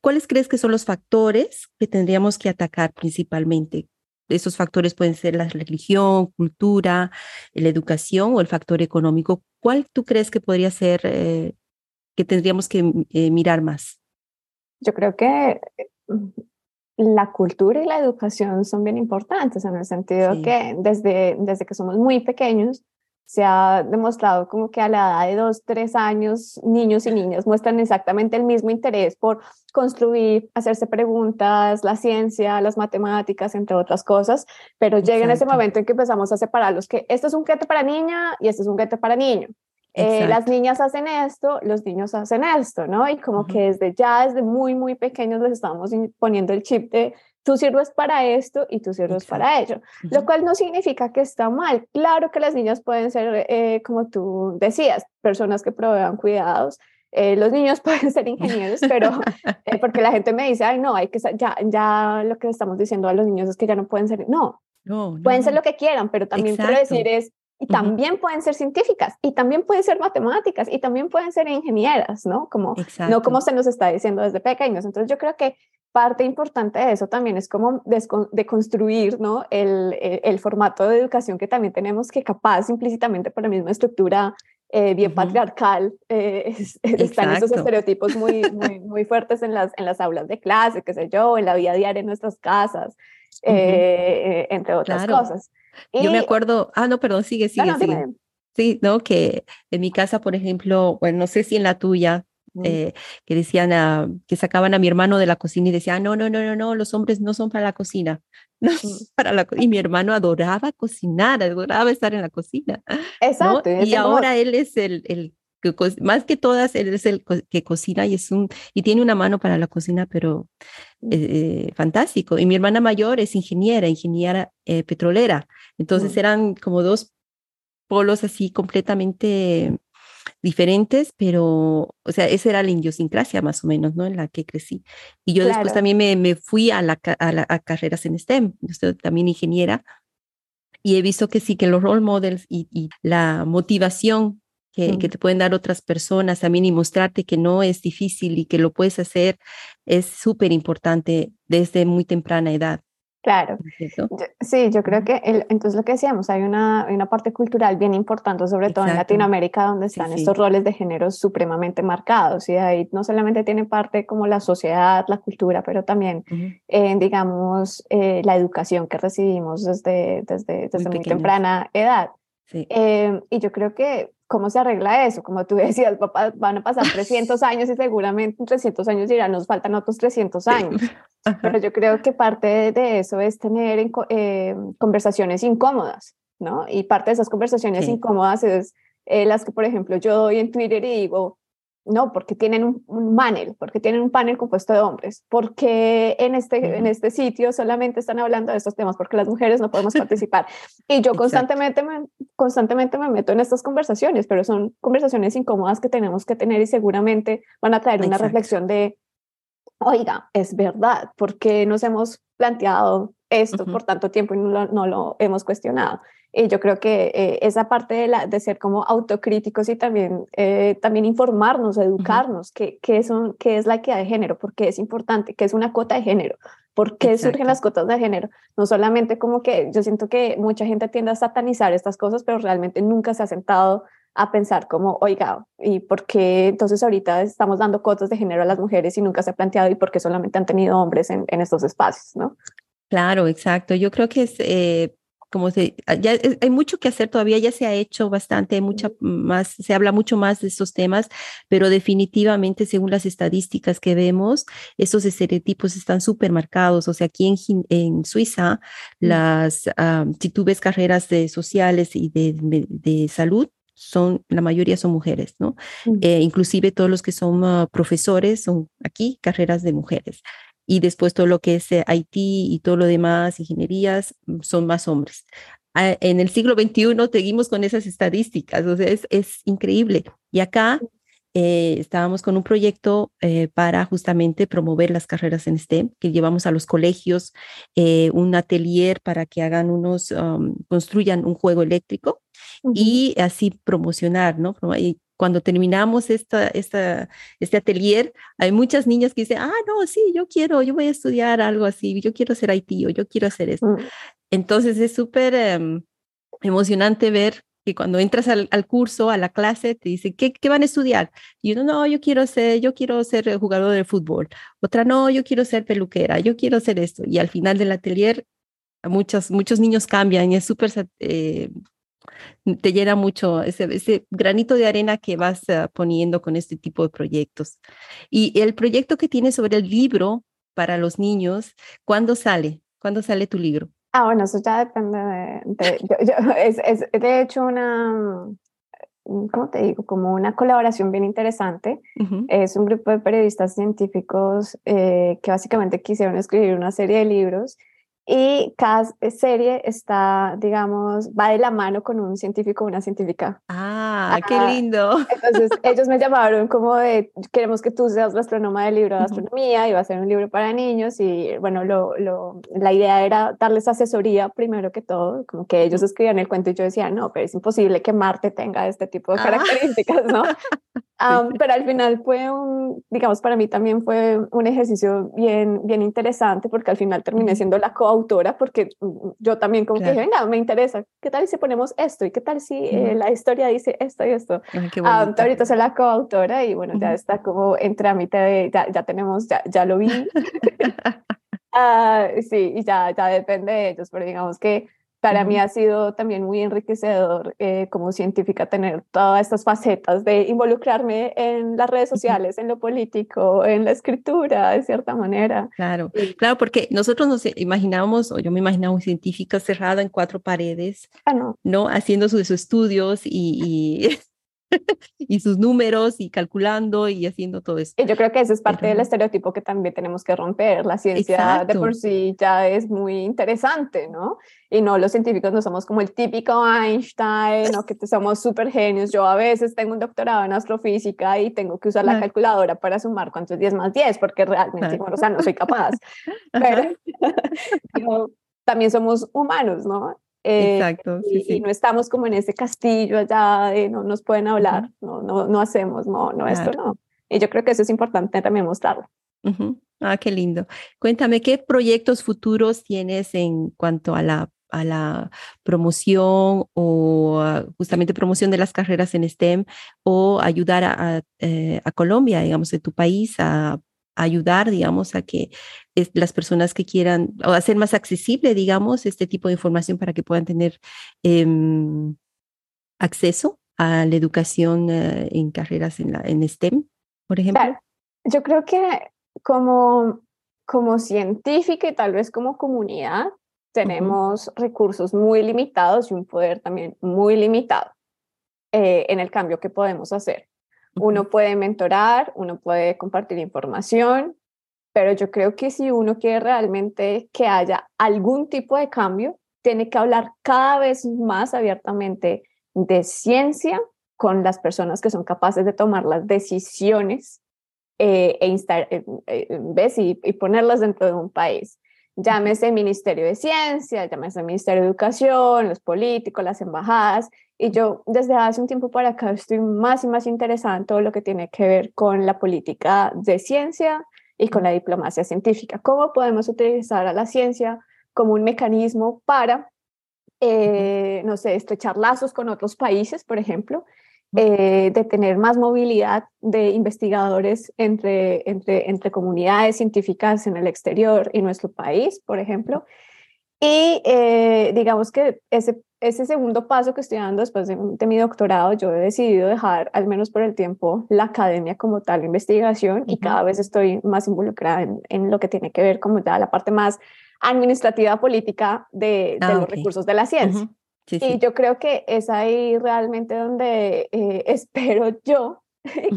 cuáles crees que son los factores que tendríamos que atacar principalmente? esos factores pueden ser la religión, cultura, la educación o el factor económico. ¿Cuál tú crees que podría ser eh, que tendríamos que eh, mirar más? Yo creo que mm, la cultura y la educación son bien importantes en el sentido que desde, desde que somos muy pequeños se ha demostrado como que a la edad de dos, tres años, niños y niñas muestran exactamente el mismo interés por construir, hacerse preguntas, la ciencia, las matemáticas, entre otras cosas, pero llega en ese momento en que empezamos a separarlos, que esto es un guete para niña y este es un guete para niño. Eh, las niñas hacen esto, los niños hacen esto, ¿no? Y como que desde ya, desde muy, muy pequeños les estamos poniendo el chip de tú sirves para esto y tú sirves para ello, lo cual no significa que está mal. Claro que las niñas pueden ser, eh, como tú decías, personas que provean cuidados. Eh, los niños pueden ser ingenieros, pero eh, porque la gente me dice, ay, no, hay que ya, ya lo que estamos diciendo a los niños es que ya no pueden ser, no, no, pueden ser lo que quieran, pero también quiero decir es, y también pueden ser científicas, y también pueden ser matemáticas, y también pueden ser ingenieras, ¿no? Como, no como se nos está diciendo desde pequeños. Entonces yo creo que parte importante de eso también es como de construir ¿no? el, el, formato de educación que también tenemos que capaz implícitamente por la misma estructura eh, bien patriarcal, eh, están esos estereotipos muy, muy, muy fuertes en las, en las aulas de clase, qué sé yo, en la vida diaria en nuestras casas, eh, entre otras cosas. Yo me acuerdo, ah, no, perdón, sigue, sigue, sigue. Sí, ¿no? Que en mi casa, por ejemplo, bueno, no sé si en la tuya, que decían a, que sacaban a mi hermano de la cocina y decían, no, no, no, no, no, los hombres no son para la cocina. No, para la, y mi hermano adoraba cocinar, adoraba estar en la cocina. Exacto. Y ahora él es el, el que, más que todas, él es el que cocina y es un, y tiene una mano para la cocina, pero eh, fantástico. Y mi hermana mayor es ingeniera, ingeniera eh, petrolera. Entonces eran como dos polos así completamente diferentes, pero, o sea, esa era la idiosincrasia más o menos, ¿no? En la que crecí. Y yo después también me, me fui a, la, a, carreras en STEM, yo soy también ingeniera, y he visto que sí, que los role models y, y la motivación que, que, te pueden dar otras personas también y mostrarte que no es difícil y que lo puedes hacer es súper importante desde muy temprana edad. Claro. sí, yo creo que entonces lo que decíamos, hay una, una parte cultural bien importante, sobre todo en Latinoamérica, donde están estos roles de género supremamente marcados. Y ahí no solamente tiene parte como la sociedad, la cultura, pero también, eh, digamos, eh, la educación que recibimos desde, desde, desde muy, temprana edad. Eh, y yo creo que ¿cómo se arregla eso? Como tú decías, papá, van a pasar 300 años y seguramente en 300 años dirán, nos faltan otros 300 años. Pero yo creo que parte de eso es tener eh, conversaciones incómodas, ¿no? Y parte de esas conversaciones incómodas es eh, las que, por ejemplo, yo doy en Twitter y digo, no, porque tienen un, panel, porque tienen un panel compuesto de hombres, porque en este, en este sitio solamente están hablando de estos temas, porque las mujeres no podemos participar. Y yo constantemente me, constantemente me meto en estas conversaciones, pero son conversaciones incómodas que tenemos que tener y seguramente van a traer una reflexión de, oiga, es verdad, porque nos hemos planteado esto por tanto tiempo y no no lo hemos cuestionado. Y yo creo que eh, esa parte de, la, de ser como autocríticos y también, eh, también informarnos, educarnos, qué, qué, son, qué es la equidad de género, por qué es importante, qué es una cuota de género, por qué surgen las cuotas de género. No solamente como que yo siento que mucha gente tiende a satanizar estas cosas, pero realmente nunca se ha sentado a pensar como, oiga, ¿y por qué entonces ahorita estamos dando cuotas de género a las mujeres y nunca se ha planteado y por qué solamente han tenido hombres en, en estos espacios, ¿no? Claro, exacto. Yo creo que es, eh, como se, ah, ya hay mucho que hacer todavía, ya se ha hecho bastante, mucha más, se habla mucho más de estos temas, pero definitivamente según las estadísticas que vemos, estos estereotipos están súper marcados. O sea, aquí en, en Suiza, las, si tú ves carreras de sociales y de, de, salud, son, la mayoría son mujeres, ¿no? Eh, inclusive todos los que son ah, profesores son aquí carreras de mujeres y después todo lo que es eh, IT y todo lo demás, ingenierías, mm, son más hombres. Ah, en el siglo XXI seguimos con esas estadísticas, o sea, es, es increíble. Y acá eh, estábamos con un proyecto eh, para justamente promover las carreras en STEM, que llevamos a los colegios un atelier para que hagan unos, um, construyan un juego eléctrico y así promocionar, ¿no? Cuando terminamos esta, esta, este atelier, hay muchas niñas que dicen, ah, no, sí, yo quiero, yo voy a estudiar algo así, yo quiero ser IT o yo quiero hacer esto. Mm. Entonces es súper em, emocionante ver que cuando entras al, curso, a la clase, te dicen, ¿qué, ¿qué, van a estudiar? Y uno, no, yo quiero ser, yo quiero ser jugador de fútbol. Otra, no, yo quiero ser peluquera, yo quiero hacer esto. Y al final del atelier, muchos, muchos niños cambian y es súper eh, te llena mucho ese, granito de arena que vas ah, poniendo con este tipo de proyectos. Y el proyecto que tienes sobre el libro para los niños, ¿cuándo sale? ¿Cuándo sale tu libro? Ah, bueno, eso ya depende de... es, es, de hecho una, ¿cómo te digo? Como una colaboración bien interesante. Es un grupo de periodistas científicos eh, que básicamente quisieron escribir una serie de libros y cada serie está, digamos, va de la mano con un científico o una científica. Ah, qué lindo. Entonces, ellos me llamaron como de, queremos que tú seas la astrónoma del libro de astronomía, y va a ser un libro para niños, y bueno, lo, lo, la idea era darles asesoría primero que todo, como que ellos escribían el cuento y yo decía, no, pero es imposible que Marte tenga este tipo de ah. características, ¿no? pero al final fue un, digamos, para mí también fue un ejercicio bien, bien interesante porque al final terminé siendo la coautora porque mm, yo también como que dije, venga, me interesa, ¿qué tal si ponemos esto? ¿Y qué tal si eh, la historia dice esto y esto? ahorita soy la coautora y bueno, ya está como en trámite de, ya, ya tenemos, ya, ya lo vi. Ah, sí, y ya, ya depende de ellos, pero digamos que para mí ha sido también muy enriquecedor eh, como científica tener todas estas facetas de involucrarme en las redes sociales, en lo político, en la escritura, de cierta manera. Claro, claro, porque nosotros nos imaginábamos, o yo me imaginaba un científica cerrada en cuatro paredes, ah, no. ¿no? Haciendo sus estudios y, y y sus números y calculando y haciendo todo eso. Y yo creo que eso es parte del estereotipo que también tenemos que romper. La ciencia de por sí ya es muy interesante, ¿no? Y no, los científicos no somos como el típico Einstein o que somos súper genios. Yo a veces tengo un doctorado en astrofísica y tengo que usar la calculadora para sumar cuántos 10 más 10 porque realmente, bueno, o sea, no soy capaz. Pero, pero también somos humanos, ¿no? Eh, Exacto. y, no estamos como en ese castillo allá de no nos pueden hablar, no, no, no hacemos, no, no, esto no. Y yo creo que eso es importante también mostrarlo. Ah, qué lindo. Cuéntame, ¿qué proyectos futuros tienes en cuanto a la, a la promoción o justamente promoción de las carreras en STEM o ayudar a, a, eh, a Colombia, digamos, de tu país a ayudar, digamos, a que las personas que quieran o hacer más accesible, digamos, este tipo de información para que puedan tener em, acceso a la educación eh, en carreras en, la, en STEM, por ejemplo? Yo creo que como, como científica y tal vez como comunidad, tenemos recursos muy limitados y un poder también muy limitado eh, en el cambio que podemos hacer. Uno puede mentorar, uno puede compartir información, pero yo creo que si uno quiere realmente que haya algún tipo de cambio, tiene que hablar cada vez más abiertamente de ciencia con las personas que son capaces de tomar las decisiones eh, e eh, eh, y, ponerlas dentro de un país. Llámese Ministerio de Ciencia, llámese Ministerio de Educación, los políticos, las embajadas, y yo desde hace un tiempo para acá estoy más y más interesada en todo lo que tiene que ver con la política de ciencia y con la diplomacia científica. ¿Cómo podemos utilizar a la ciencia como un mecanismo para, eh, no sé, estrechar lazos con otros países, por ejemplo, eh, de tener más movilidad de investigadores entre, entre, entre comunidades científicas en el exterior y nuestro país, por ejemplo? Y eh, digamos que ese, ese segundo paso que estoy dando después de, mi doctorado, yo he decidido dejar, al menos por el tiempo, la academia como tal, investigación, y cada vez estoy más involucrada en, en, lo que tiene que ver como ya la parte más administrativa política de, de ah, los recursos de la ciencia. Y yo creo que es ahí realmente donde eh, espero yo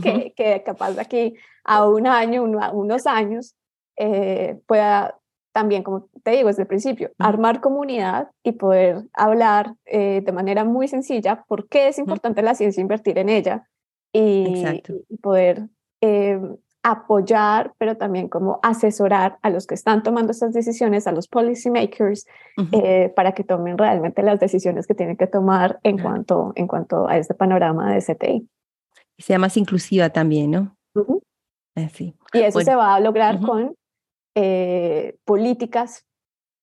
que, que, capaz de aquí a un año, unos años, eh, pueda también, como te digo desde el principio, armar comunidad y poder hablar eh, de manera muy sencilla por qué es importante la ciencia, invertir en ella y, poder eh, apoyar, pero también como asesorar a los que están tomando estas decisiones, a los policymakers, eh, para que tomen realmente las decisiones que tienen que tomar en, cuanto, en cuanto a este panorama de CTI. Y sea más inclusiva también, ¿no? Así. Y eso se va a lograr con eh, políticas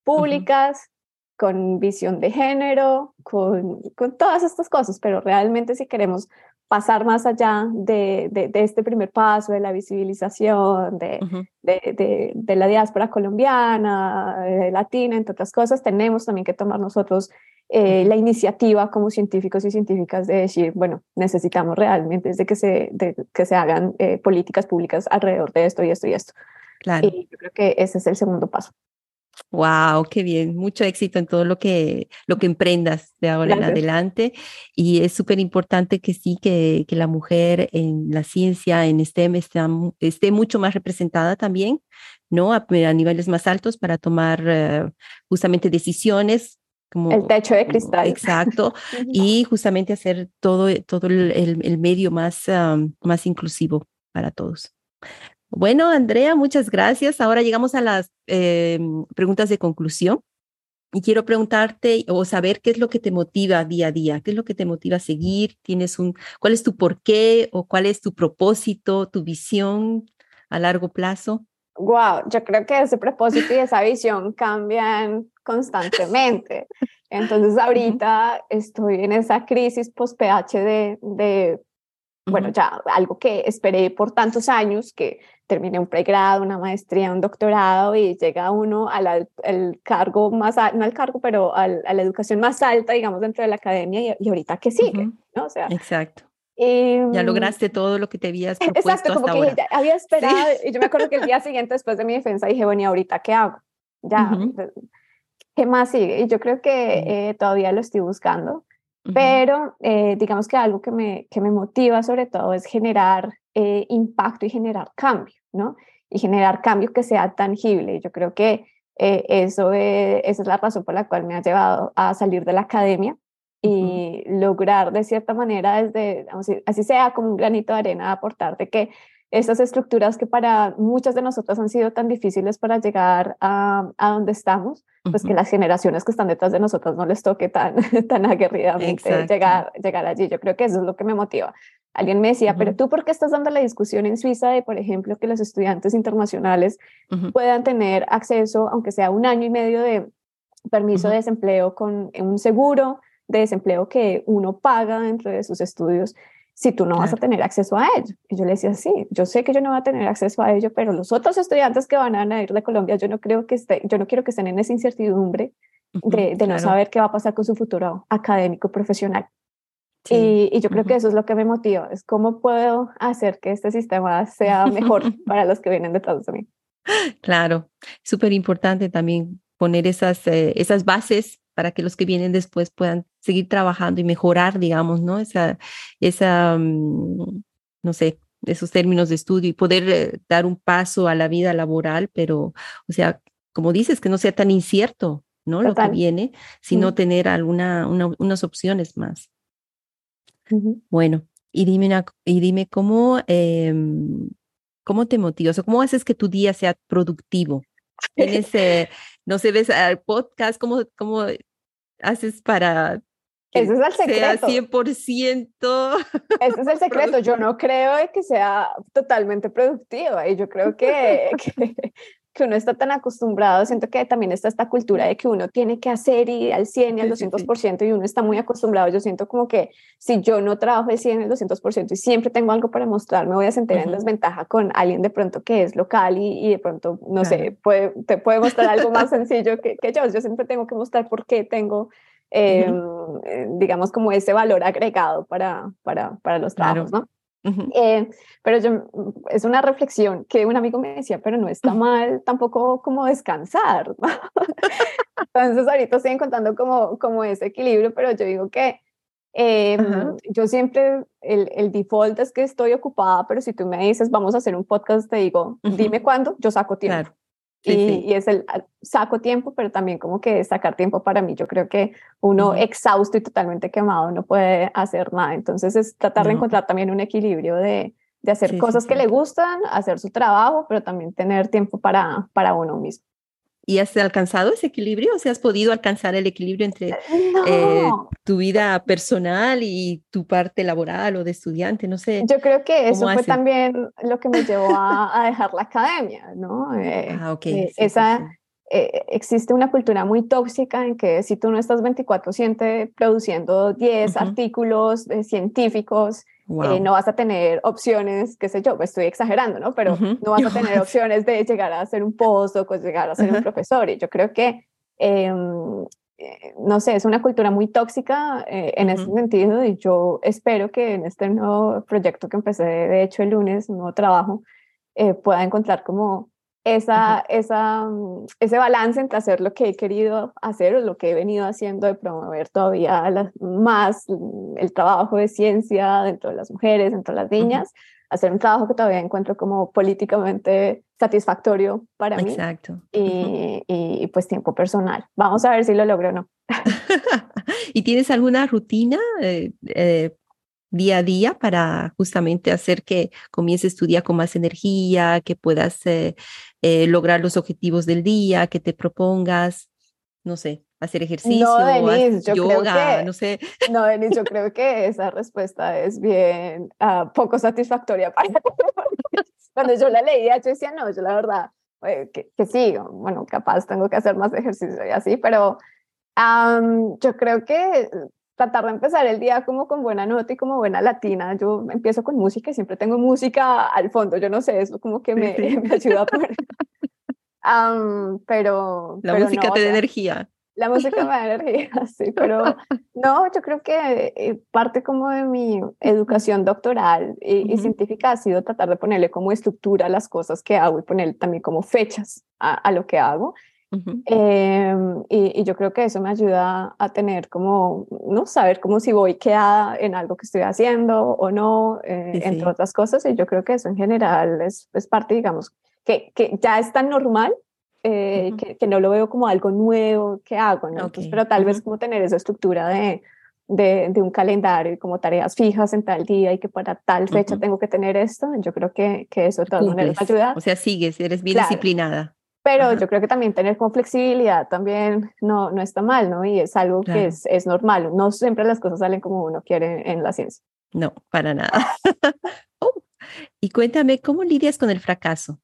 públicas, con visión de género, con, con, todas estas cosas, pero realmente si queremos pasar más allá de, de, este primer paso, de la visibilización, de, de, de la diáspora colombiana, latina, entre otras cosas, tenemos también que tomar nosotros eh, la iniciativa como científicos y científicas de decir, bueno, necesitamos realmente de que se, de, que se hagan eh, políticas públicas alrededor de esto y esto y esto. Claro. Y yo creo que ese es el segundo paso. Wow, qué bien, mucho éxito en todo lo que, lo que emprendas de ahora en adelante. Y es súper importante que sí, que, que, la mujer en la ciencia, en STEM, esté, esté mucho más representada también, ¿no? A, niveles más altos para tomar eh, justamente decisiones. Como, el techo de cristal. Exacto. y justamente hacer todo, todo el, el medio más, más inclusivo para todos. Bueno, Andrea, muchas gracias. Ahora llegamos a las em, preguntas de conclusión. y quiero preguntarte o saber qué es lo que te motiva día a día, qué es lo que te motiva a seguir, tienes un, cuál es tu porqué o cuál es tu propósito, tu visión a largo plazo. Wow, yo creo que ese propósito y esa visión cambian constantemente. Entonces ahorita estoy en esa crisis post-PhD de, bueno, ya algo que esperé por tantos años, que terminé un pregrado, una maestría, un doctorado y llega uno al cargo más, no al cargo, pero a la educación más alta, digamos, dentro de la academia y, ahorita qué sigue, ¿no? O sea, Exacto. ya lograste todo lo que te habías propuesto Exacto, como que Ya había esperado y yo me acuerdo que el día siguiente después de mi defensa dije, bueno, ¿y ahorita qué hago? Ya, ¿qué más sigue? Y yo creo que eh, todavía lo estoy buscando, pero eh, digamos que algo que me, que me motiva sobre todo es generar eh, impacto y generar cambio, ¿no? Y generar cambio que sea tangible. Yo creo que eso esa es la razón por la cual me ha llevado a salir de la academia y lograr de cierta manera desde, así sea como un granito de arena, aportarte que esas estructuras que para muchas de nosotras han sido tan difíciles para llegar a, a donde estamos, pues que las generaciones que están detrás de nosotras no les toque tan, tan aguerridamente llegar, llegar allí. Yo creo que eso es lo que me motiva. Alguien me decía, pero tú por qué estás dando la discusión en Suiza de, por ejemplo, que los estudiantes internacionales puedan tener acceso, aunque sea un año y medio de permiso de desempleo con un seguro de desempleo que uno paga dentro de sus estudios si tú no vas a tener acceso a ello. Y yo le decía, sí, yo sé que yo no voy a tener acceso a ello, pero los otros estudiantes que van a ir de Colombia, yo no creo que esté, yo no quiero que estén en esa incertidumbre de, de no saber qué va a pasar con su futuro académico profesional. Y, y, yo creo que eso es lo que me motiva, es cómo puedo hacer que este sistema sea mejor para los que vienen detrás de mí. Claro, súper importante también poner esas, eh, esas bases para que los que vienen después puedan seguir trabajando y mejorar, digamos, ¿no? Esa, esa, mm, no sé, esos términos de estudio y poder eh, dar un paso a la vida laboral, pero, o sea, como dices, que no sea tan incierto, ¿no? Lo que viene, sino tener alguna, unas opciones más. Bueno, y dime, una, y dime cómo, em, cómo te motivas o cómo haces que tu día sea productivo. Tienes, no sé, ves al podcast, cómo, cómo haces para que Ese es el secreto. sea 100%? Ese es el secreto. Yo no creo que sea totalmente productiva y yo creo que, que, uno está tan acostumbrado, siento que también está esta cultura de que uno tiene que hacer y al 100 y al 200% y uno está muy acostumbrado. Yo siento como que si yo no trabajo el 100 y el 200% y siempre tengo algo para mostrar, me voy a sentir en desventaja con alguien de pronto que es local y, y de pronto, no sé, puede, te puede mostrar algo más sencillo que, que yo. Yo siempre tengo que mostrar por qué tengo Em, eh, digamos, como ese valor agregado para, para, para los trabajos, ¿no? Eh, pero yo, es una reflexión que un amigo me decía, pero no está mal tampoco como descansar. ¿no? Entonces ahorita estoy encontrando como, como ese equilibrio, pero yo digo que em, yo siempre, el, el, default es que estoy ocupada, pero si tú me dices, vamos a hacer un podcast, te digo, dime cuándo, yo saco tiempo y, es el ah, saco tiempo, pero también como que sacar tiempo para mí. Yo creo que uno exhausto y totalmente quemado no puede hacer nada. Entonces es tratar de encontrar también un equilibrio de, de hacer cosas que le gustan, hacer su trabajo, pero también tener tiempo para, para uno mismo. ¿Y has alcanzado ese equilibrio? ¿O sea, has podido alcanzar el equilibrio entre eh, tu vida personal y tu parte laboral o de estudiante? No sé. Yo creo que eso fue también lo que me llevó a, dejar la academia, ¿no? Eh, ah, ok. Eh, esa, existe una cultura muy tóxica en que si tú no estás 24/7 produciendo 10 artículos científicos, eh, no vas a tener opciones, qué sé yo, estoy exagerando, ¿no? Pero no vas a tener opciones de llegar a ser un postdoc o llegar a ser un profesor. Y yo creo que, em, eh, no sé, es una cultura muy tóxica eh, en ese sentido y yo espero que en este nuevo proyecto que empecé, de hecho, el lunes, un nuevo trabajo, pueda encontrar como esa, esa, mm, ese balance entre hacer lo que he querido hacer o lo que he venido haciendo de promover todavía más mm, el trabajo de ciencia dentro de las mujeres, dentro de las niñas, hacer un trabajo que todavía encuentro como políticamente satisfactorio para mí. Exacto. Y, y, pues tiempo personal. Vamos a ver si lo logro o no. ¿Y tienes alguna rutina eh, eh, día a día para justamente hacer que comiences tu día con más energía, que puedas eh, eh, lograr los objetivos del día, que te propongas, no sé. hacer ejercicio, no, Denise, yo yoga, creo que, no sé. No, Denise, yo creo que esa respuesta es bien uh, poco satisfactoria para Cuando yo la leía, yo decía, no, yo la verdad, que, que, sí, bueno, capaz tengo que hacer más ejercicio y así, pero um, yo creo que tratar de empezar el día como con buena nota y como buena latina. Yo empiezo con música y siempre tengo música al fondo. Yo no sé, eso como que me, me ayuda a poner. Um, pero. La música te da energía. La música me da energía, sí, pero no, yo creo que eh, parte como de mi educación doctoral y, científica ha sido tratar de ponerle como estructura a las cosas que hago y poner también como fechas a, a lo que hago. Em, y, yo creo que eso me ayuda a tener como, no saber cómo si voy quedada en algo que estoy haciendo o no, eh, entre otras cosas. Y yo creo que eso en general es, es parte, digamos, que, que, ya es tan normal eh, que, que, no lo veo como algo nuevo que hago, ¿no? pero tal vez como tener esa estructura de, de, de, un calendario y como tareas fijas en tal día y que para tal fecha tengo que tener esto, yo creo que, que eso de todas maneras ayuda. O sea, sigues, eres bien disciplinada. Pero yo creo que también tener como flexibilidad también no, no está mal, ¿no? Y es algo que es, es normal. No siempre las cosas salen como uno quiere en la ciencia. No, para nada. oh, y cuéntame, ¿cómo lidias con el fracaso?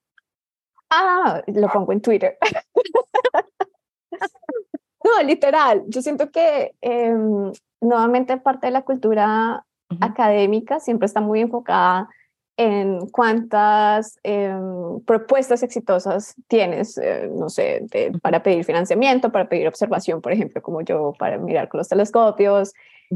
Ah, lo pongo en Twitter. no, literal. Yo siento que em, nuevamente parte de la cultura académica siempre está muy enfocada en cuántas em, propuestas exitosas tienes, eh, no sé, para pedir financiamiento, para pedir observación, por ejemplo, como yo, para mirar con los telescopios,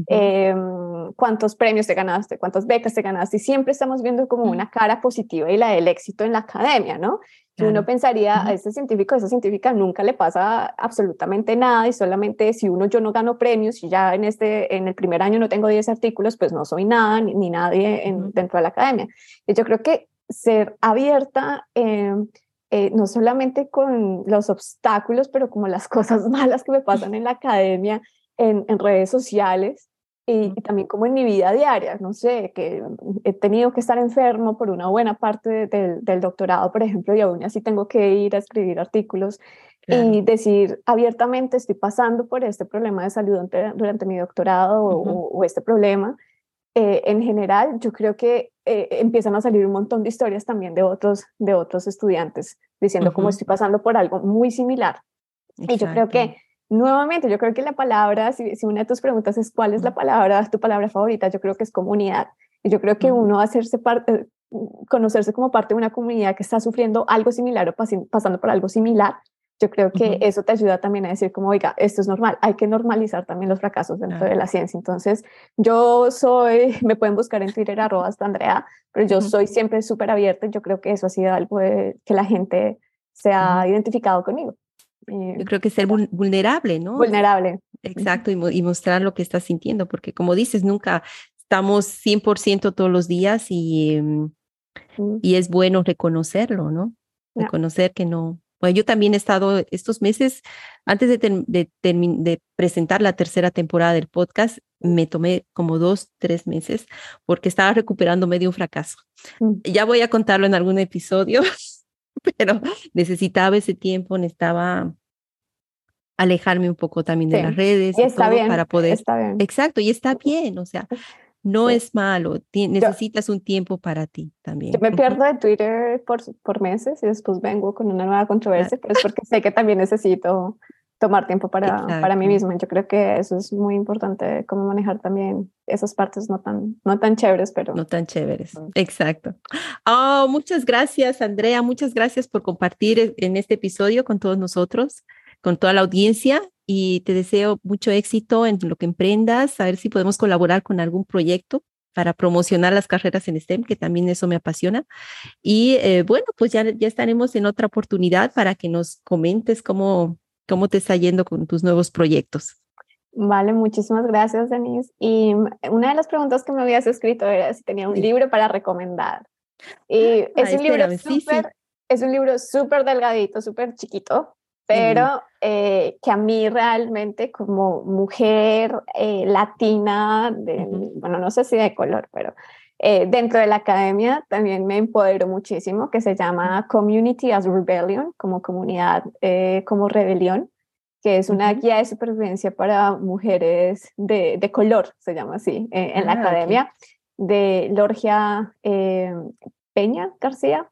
em, cuántos premios te ganaste, cuántas becas te ganaste, y siempre estamos viendo como una cara positiva y la del éxito en la academia, ¿no? Que uno pensaría, a este científico, a esa científica nunca le pasa absolutamente nada y solamente si uno yo no gano premios y ya en, este, en el primer año no tengo 10 artículos, pues no soy nada ni, nadie en, dentro de la academia. Y yo creo que ser abierta, em, eh, no solamente con los obstáculos, pero como las cosas malas que me pasan en la academia, en, en redes sociales, y, también como en mi vida diaria, no sé, que he tenido que estar enfermo por una buena parte del doctorado, por ejemplo, y aún así tengo que ir a escribir artículos y decir abiertamente estoy pasando por este problema de salud durante, mi doctorado o, este problema. Eh, en general, yo creo que eh, empiezan a salir un montón de historias también de otros, de otros estudiantes diciendo cómo estoy pasando por algo muy similar. Y yo creo que Nuevamente, yo creo que la palabra, si, una de tus preguntas es cuál es la palabra, tu palabra favorita, yo creo que es comunidad. Y yo creo que uno hacerse parte, conocerse como parte de una comunidad que está sufriendo algo similar o pasando por algo similar, yo creo que eso te ayuda también a decir como, oiga, esto es normal, hay que normalizar también los fracasos dentro de la ciencia. Entonces, yo soy, me pueden buscar en Twitter, arroba hasta Andrea, pero yo soy siempre súper abierta y yo creo que eso ha sido algo que la gente se ha identificado conmigo. Eh, Yo creo que ser vulnerable, ¿no? Vulnerable. Exacto, y, mostrar lo que estás sintiendo, porque como dices, nunca estamos 100% todos los días y, em, y es bueno reconocerlo, ¿no? Reconocer que no. Bueno, yo también he estado estos meses, antes de, de, de, presentar la tercera temporada del podcast, me tomé como dos, tres meses porque estaba recuperándome de un fracaso. Mm. Ya voy a contarlo en algún episodio, pero necesitaba ese tiempo, necesitaba alejarme un poco también de las redes y, está bien, para poder. Está bien. Exacto, y está bien, o sea, no es malo, necesitas un tiempo para ti también. Yo me pierdo de Twitter por, por meses y después vengo con una nueva controversia, pero es porque sé que también necesito tomar tiempo para, para mí misma. Yo creo que eso es muy importante, cómo manejar también esas partes no tan, no tan chéveres, pero... No tan chéveres, exacto. Oh, muchas gracias, Andrea, muchas gracias por compartir e, en este episodio con todos nosotros, con toda la audiencia y te deseo mucho éxito en lo que emprendas, a ver si podemos colaborar con algún proyecto para promocionar las carreras en STEM, que también eso me apasiona. Y eh, bueno, pues ya, ya estaremos en otra oportunidad para que nos comentes cómo, ¿Cómo te está yendo con tus nuevos proyectos? Vale, muchísimas gracias, Denise. Y una de las preguntas que me habías escrito era si tenía un libro para recomendar. Y es, un libro super, es un libro súper delgadito, súper chiquito, pero eh, que a mí realmente como mujer eh, latina, de, bueno, no sé si de color, pero eh, dentro de la academia también me empoderó muchísimo, que se llama Community as Rebellion, como comunidad, eh, como rebelión. que es una guía de supervivencia para mujeres de, de color, se llama así, eh, en la ah, academia, de Lorgia eh, Peña García,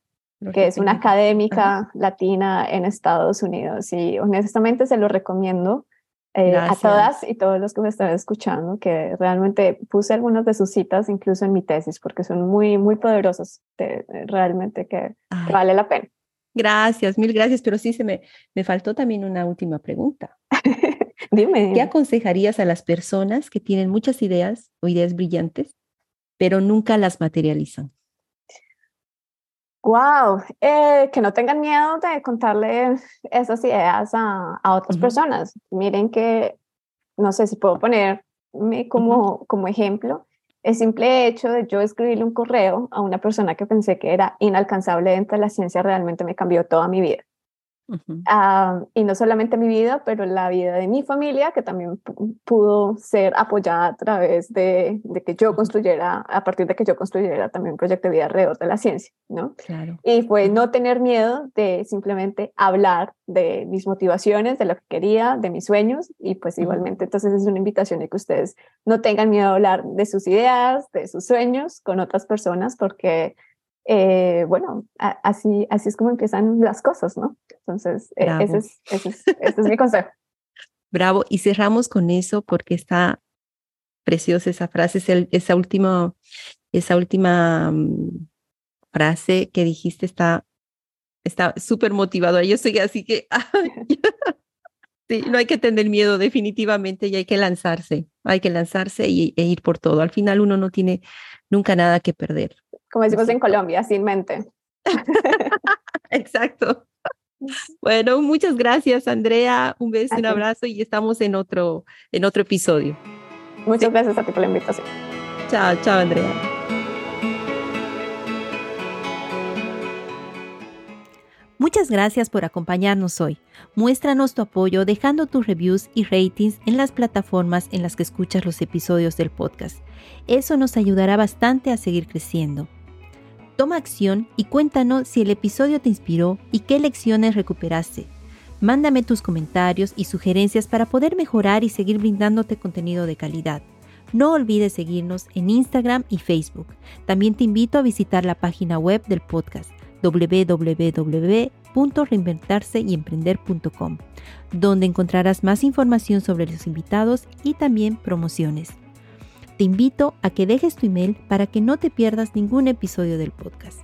que es una académica latina en Estados Unidos. Y honestamente se lo recomiendo eh, a todas y todos los que me están escuchando, que realmente puse algunas de sus citas incluso en mi tesis, porque son muy, muy poderosos, realmente que, vale la pena. Gracias, mil gracias, pero sí se me, me faltó también una última pregunta. dime. ¿Qué aconsejarías a las personas que tienen muchas ideas o ideas brillantes, pero nunca las materializan? Wow, eh, que no tengan miedo de contarle esas ideas a, a otras personas. Miren que, no sé si puedo ponerme como, como ejemplo, el simple hecho de yo escribirle un correo a una persona que pensé que era inalcanzable dentro de la ciencia realmente me cambió toda mi vida. Ah, y no solamente mi vida, pero la vida de mi familia, que también pudo ser apoyada a través de, de, que yo construyera, a partir de que yo construyera también un proyecto de vida alrededor de la ciencia, ¿no? Claro. Y fue no tener miedo de simplemente hablar de mis motivaciones, de lo que quería, de mis sueños, y pues igualmente entonces es una invitación de que ustedes no tengan miedo a hablar de sus ideas, de sus sueños con otras personas, porque eh, bueno, así, así es como empiezan las cosas, ¿no? Entonces, e, ese es, ese, es, ese es mi consejo. Bravo, y cerramos con eso porque está preciosa esa frase, esa última, esa última mm, frase que dijiste está está súper motivadora. Yo soy así que sí, no hay que tener miedo definitivamente y hay que lanzarse, hay que lanzarse y, e ir por todo. Al final uno no tiene nunca nada que perder. Como decimos en Colombia, sin mente. Exacto. Bueno, muchas gracias, Andrea. Un beso, un abrazo y estamos en otro, en otro episodio. Muchas gracias a ti por la invitación. Chao, chao, Andrea. Muchas gracias por acompañarnos hoy. Muéstranos tu apoyo dejando tus reviews y ratings en las plataformas en las que escuchas los episodios del podcast. Eso nos ayudará bastante a seguir creciendo. Toma acción y cuéntanos si el episodio te inspiró y qué lecciones recuperaste. Mándame tus comentarios y sugerencias para poder mejorar y seguir brindándote contenido de calidad. No olvides seguirnos en Instagram y Facebook. También te invito a visitar la página web del podcast www.reinventarseyemprender.com, donde encontrarás más información sobre los invitados y también promociones. Te invito a que dejes tu email para que no te pierdas ningún episodio del podcast.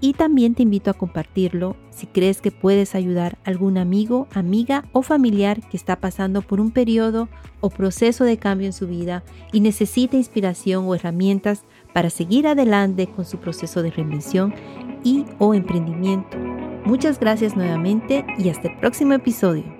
Y también te invito a compartirlo si crees que puedes ayudar a algún amigo, amiga o familiar que está pasando por un periodo o proceso de cambio en su vida y necesita inspiración o herramientas para seguir adelante con su proceso de reinvención y o emprendimiento. Muchas gracias nuevamente y hasta el próximo episodio.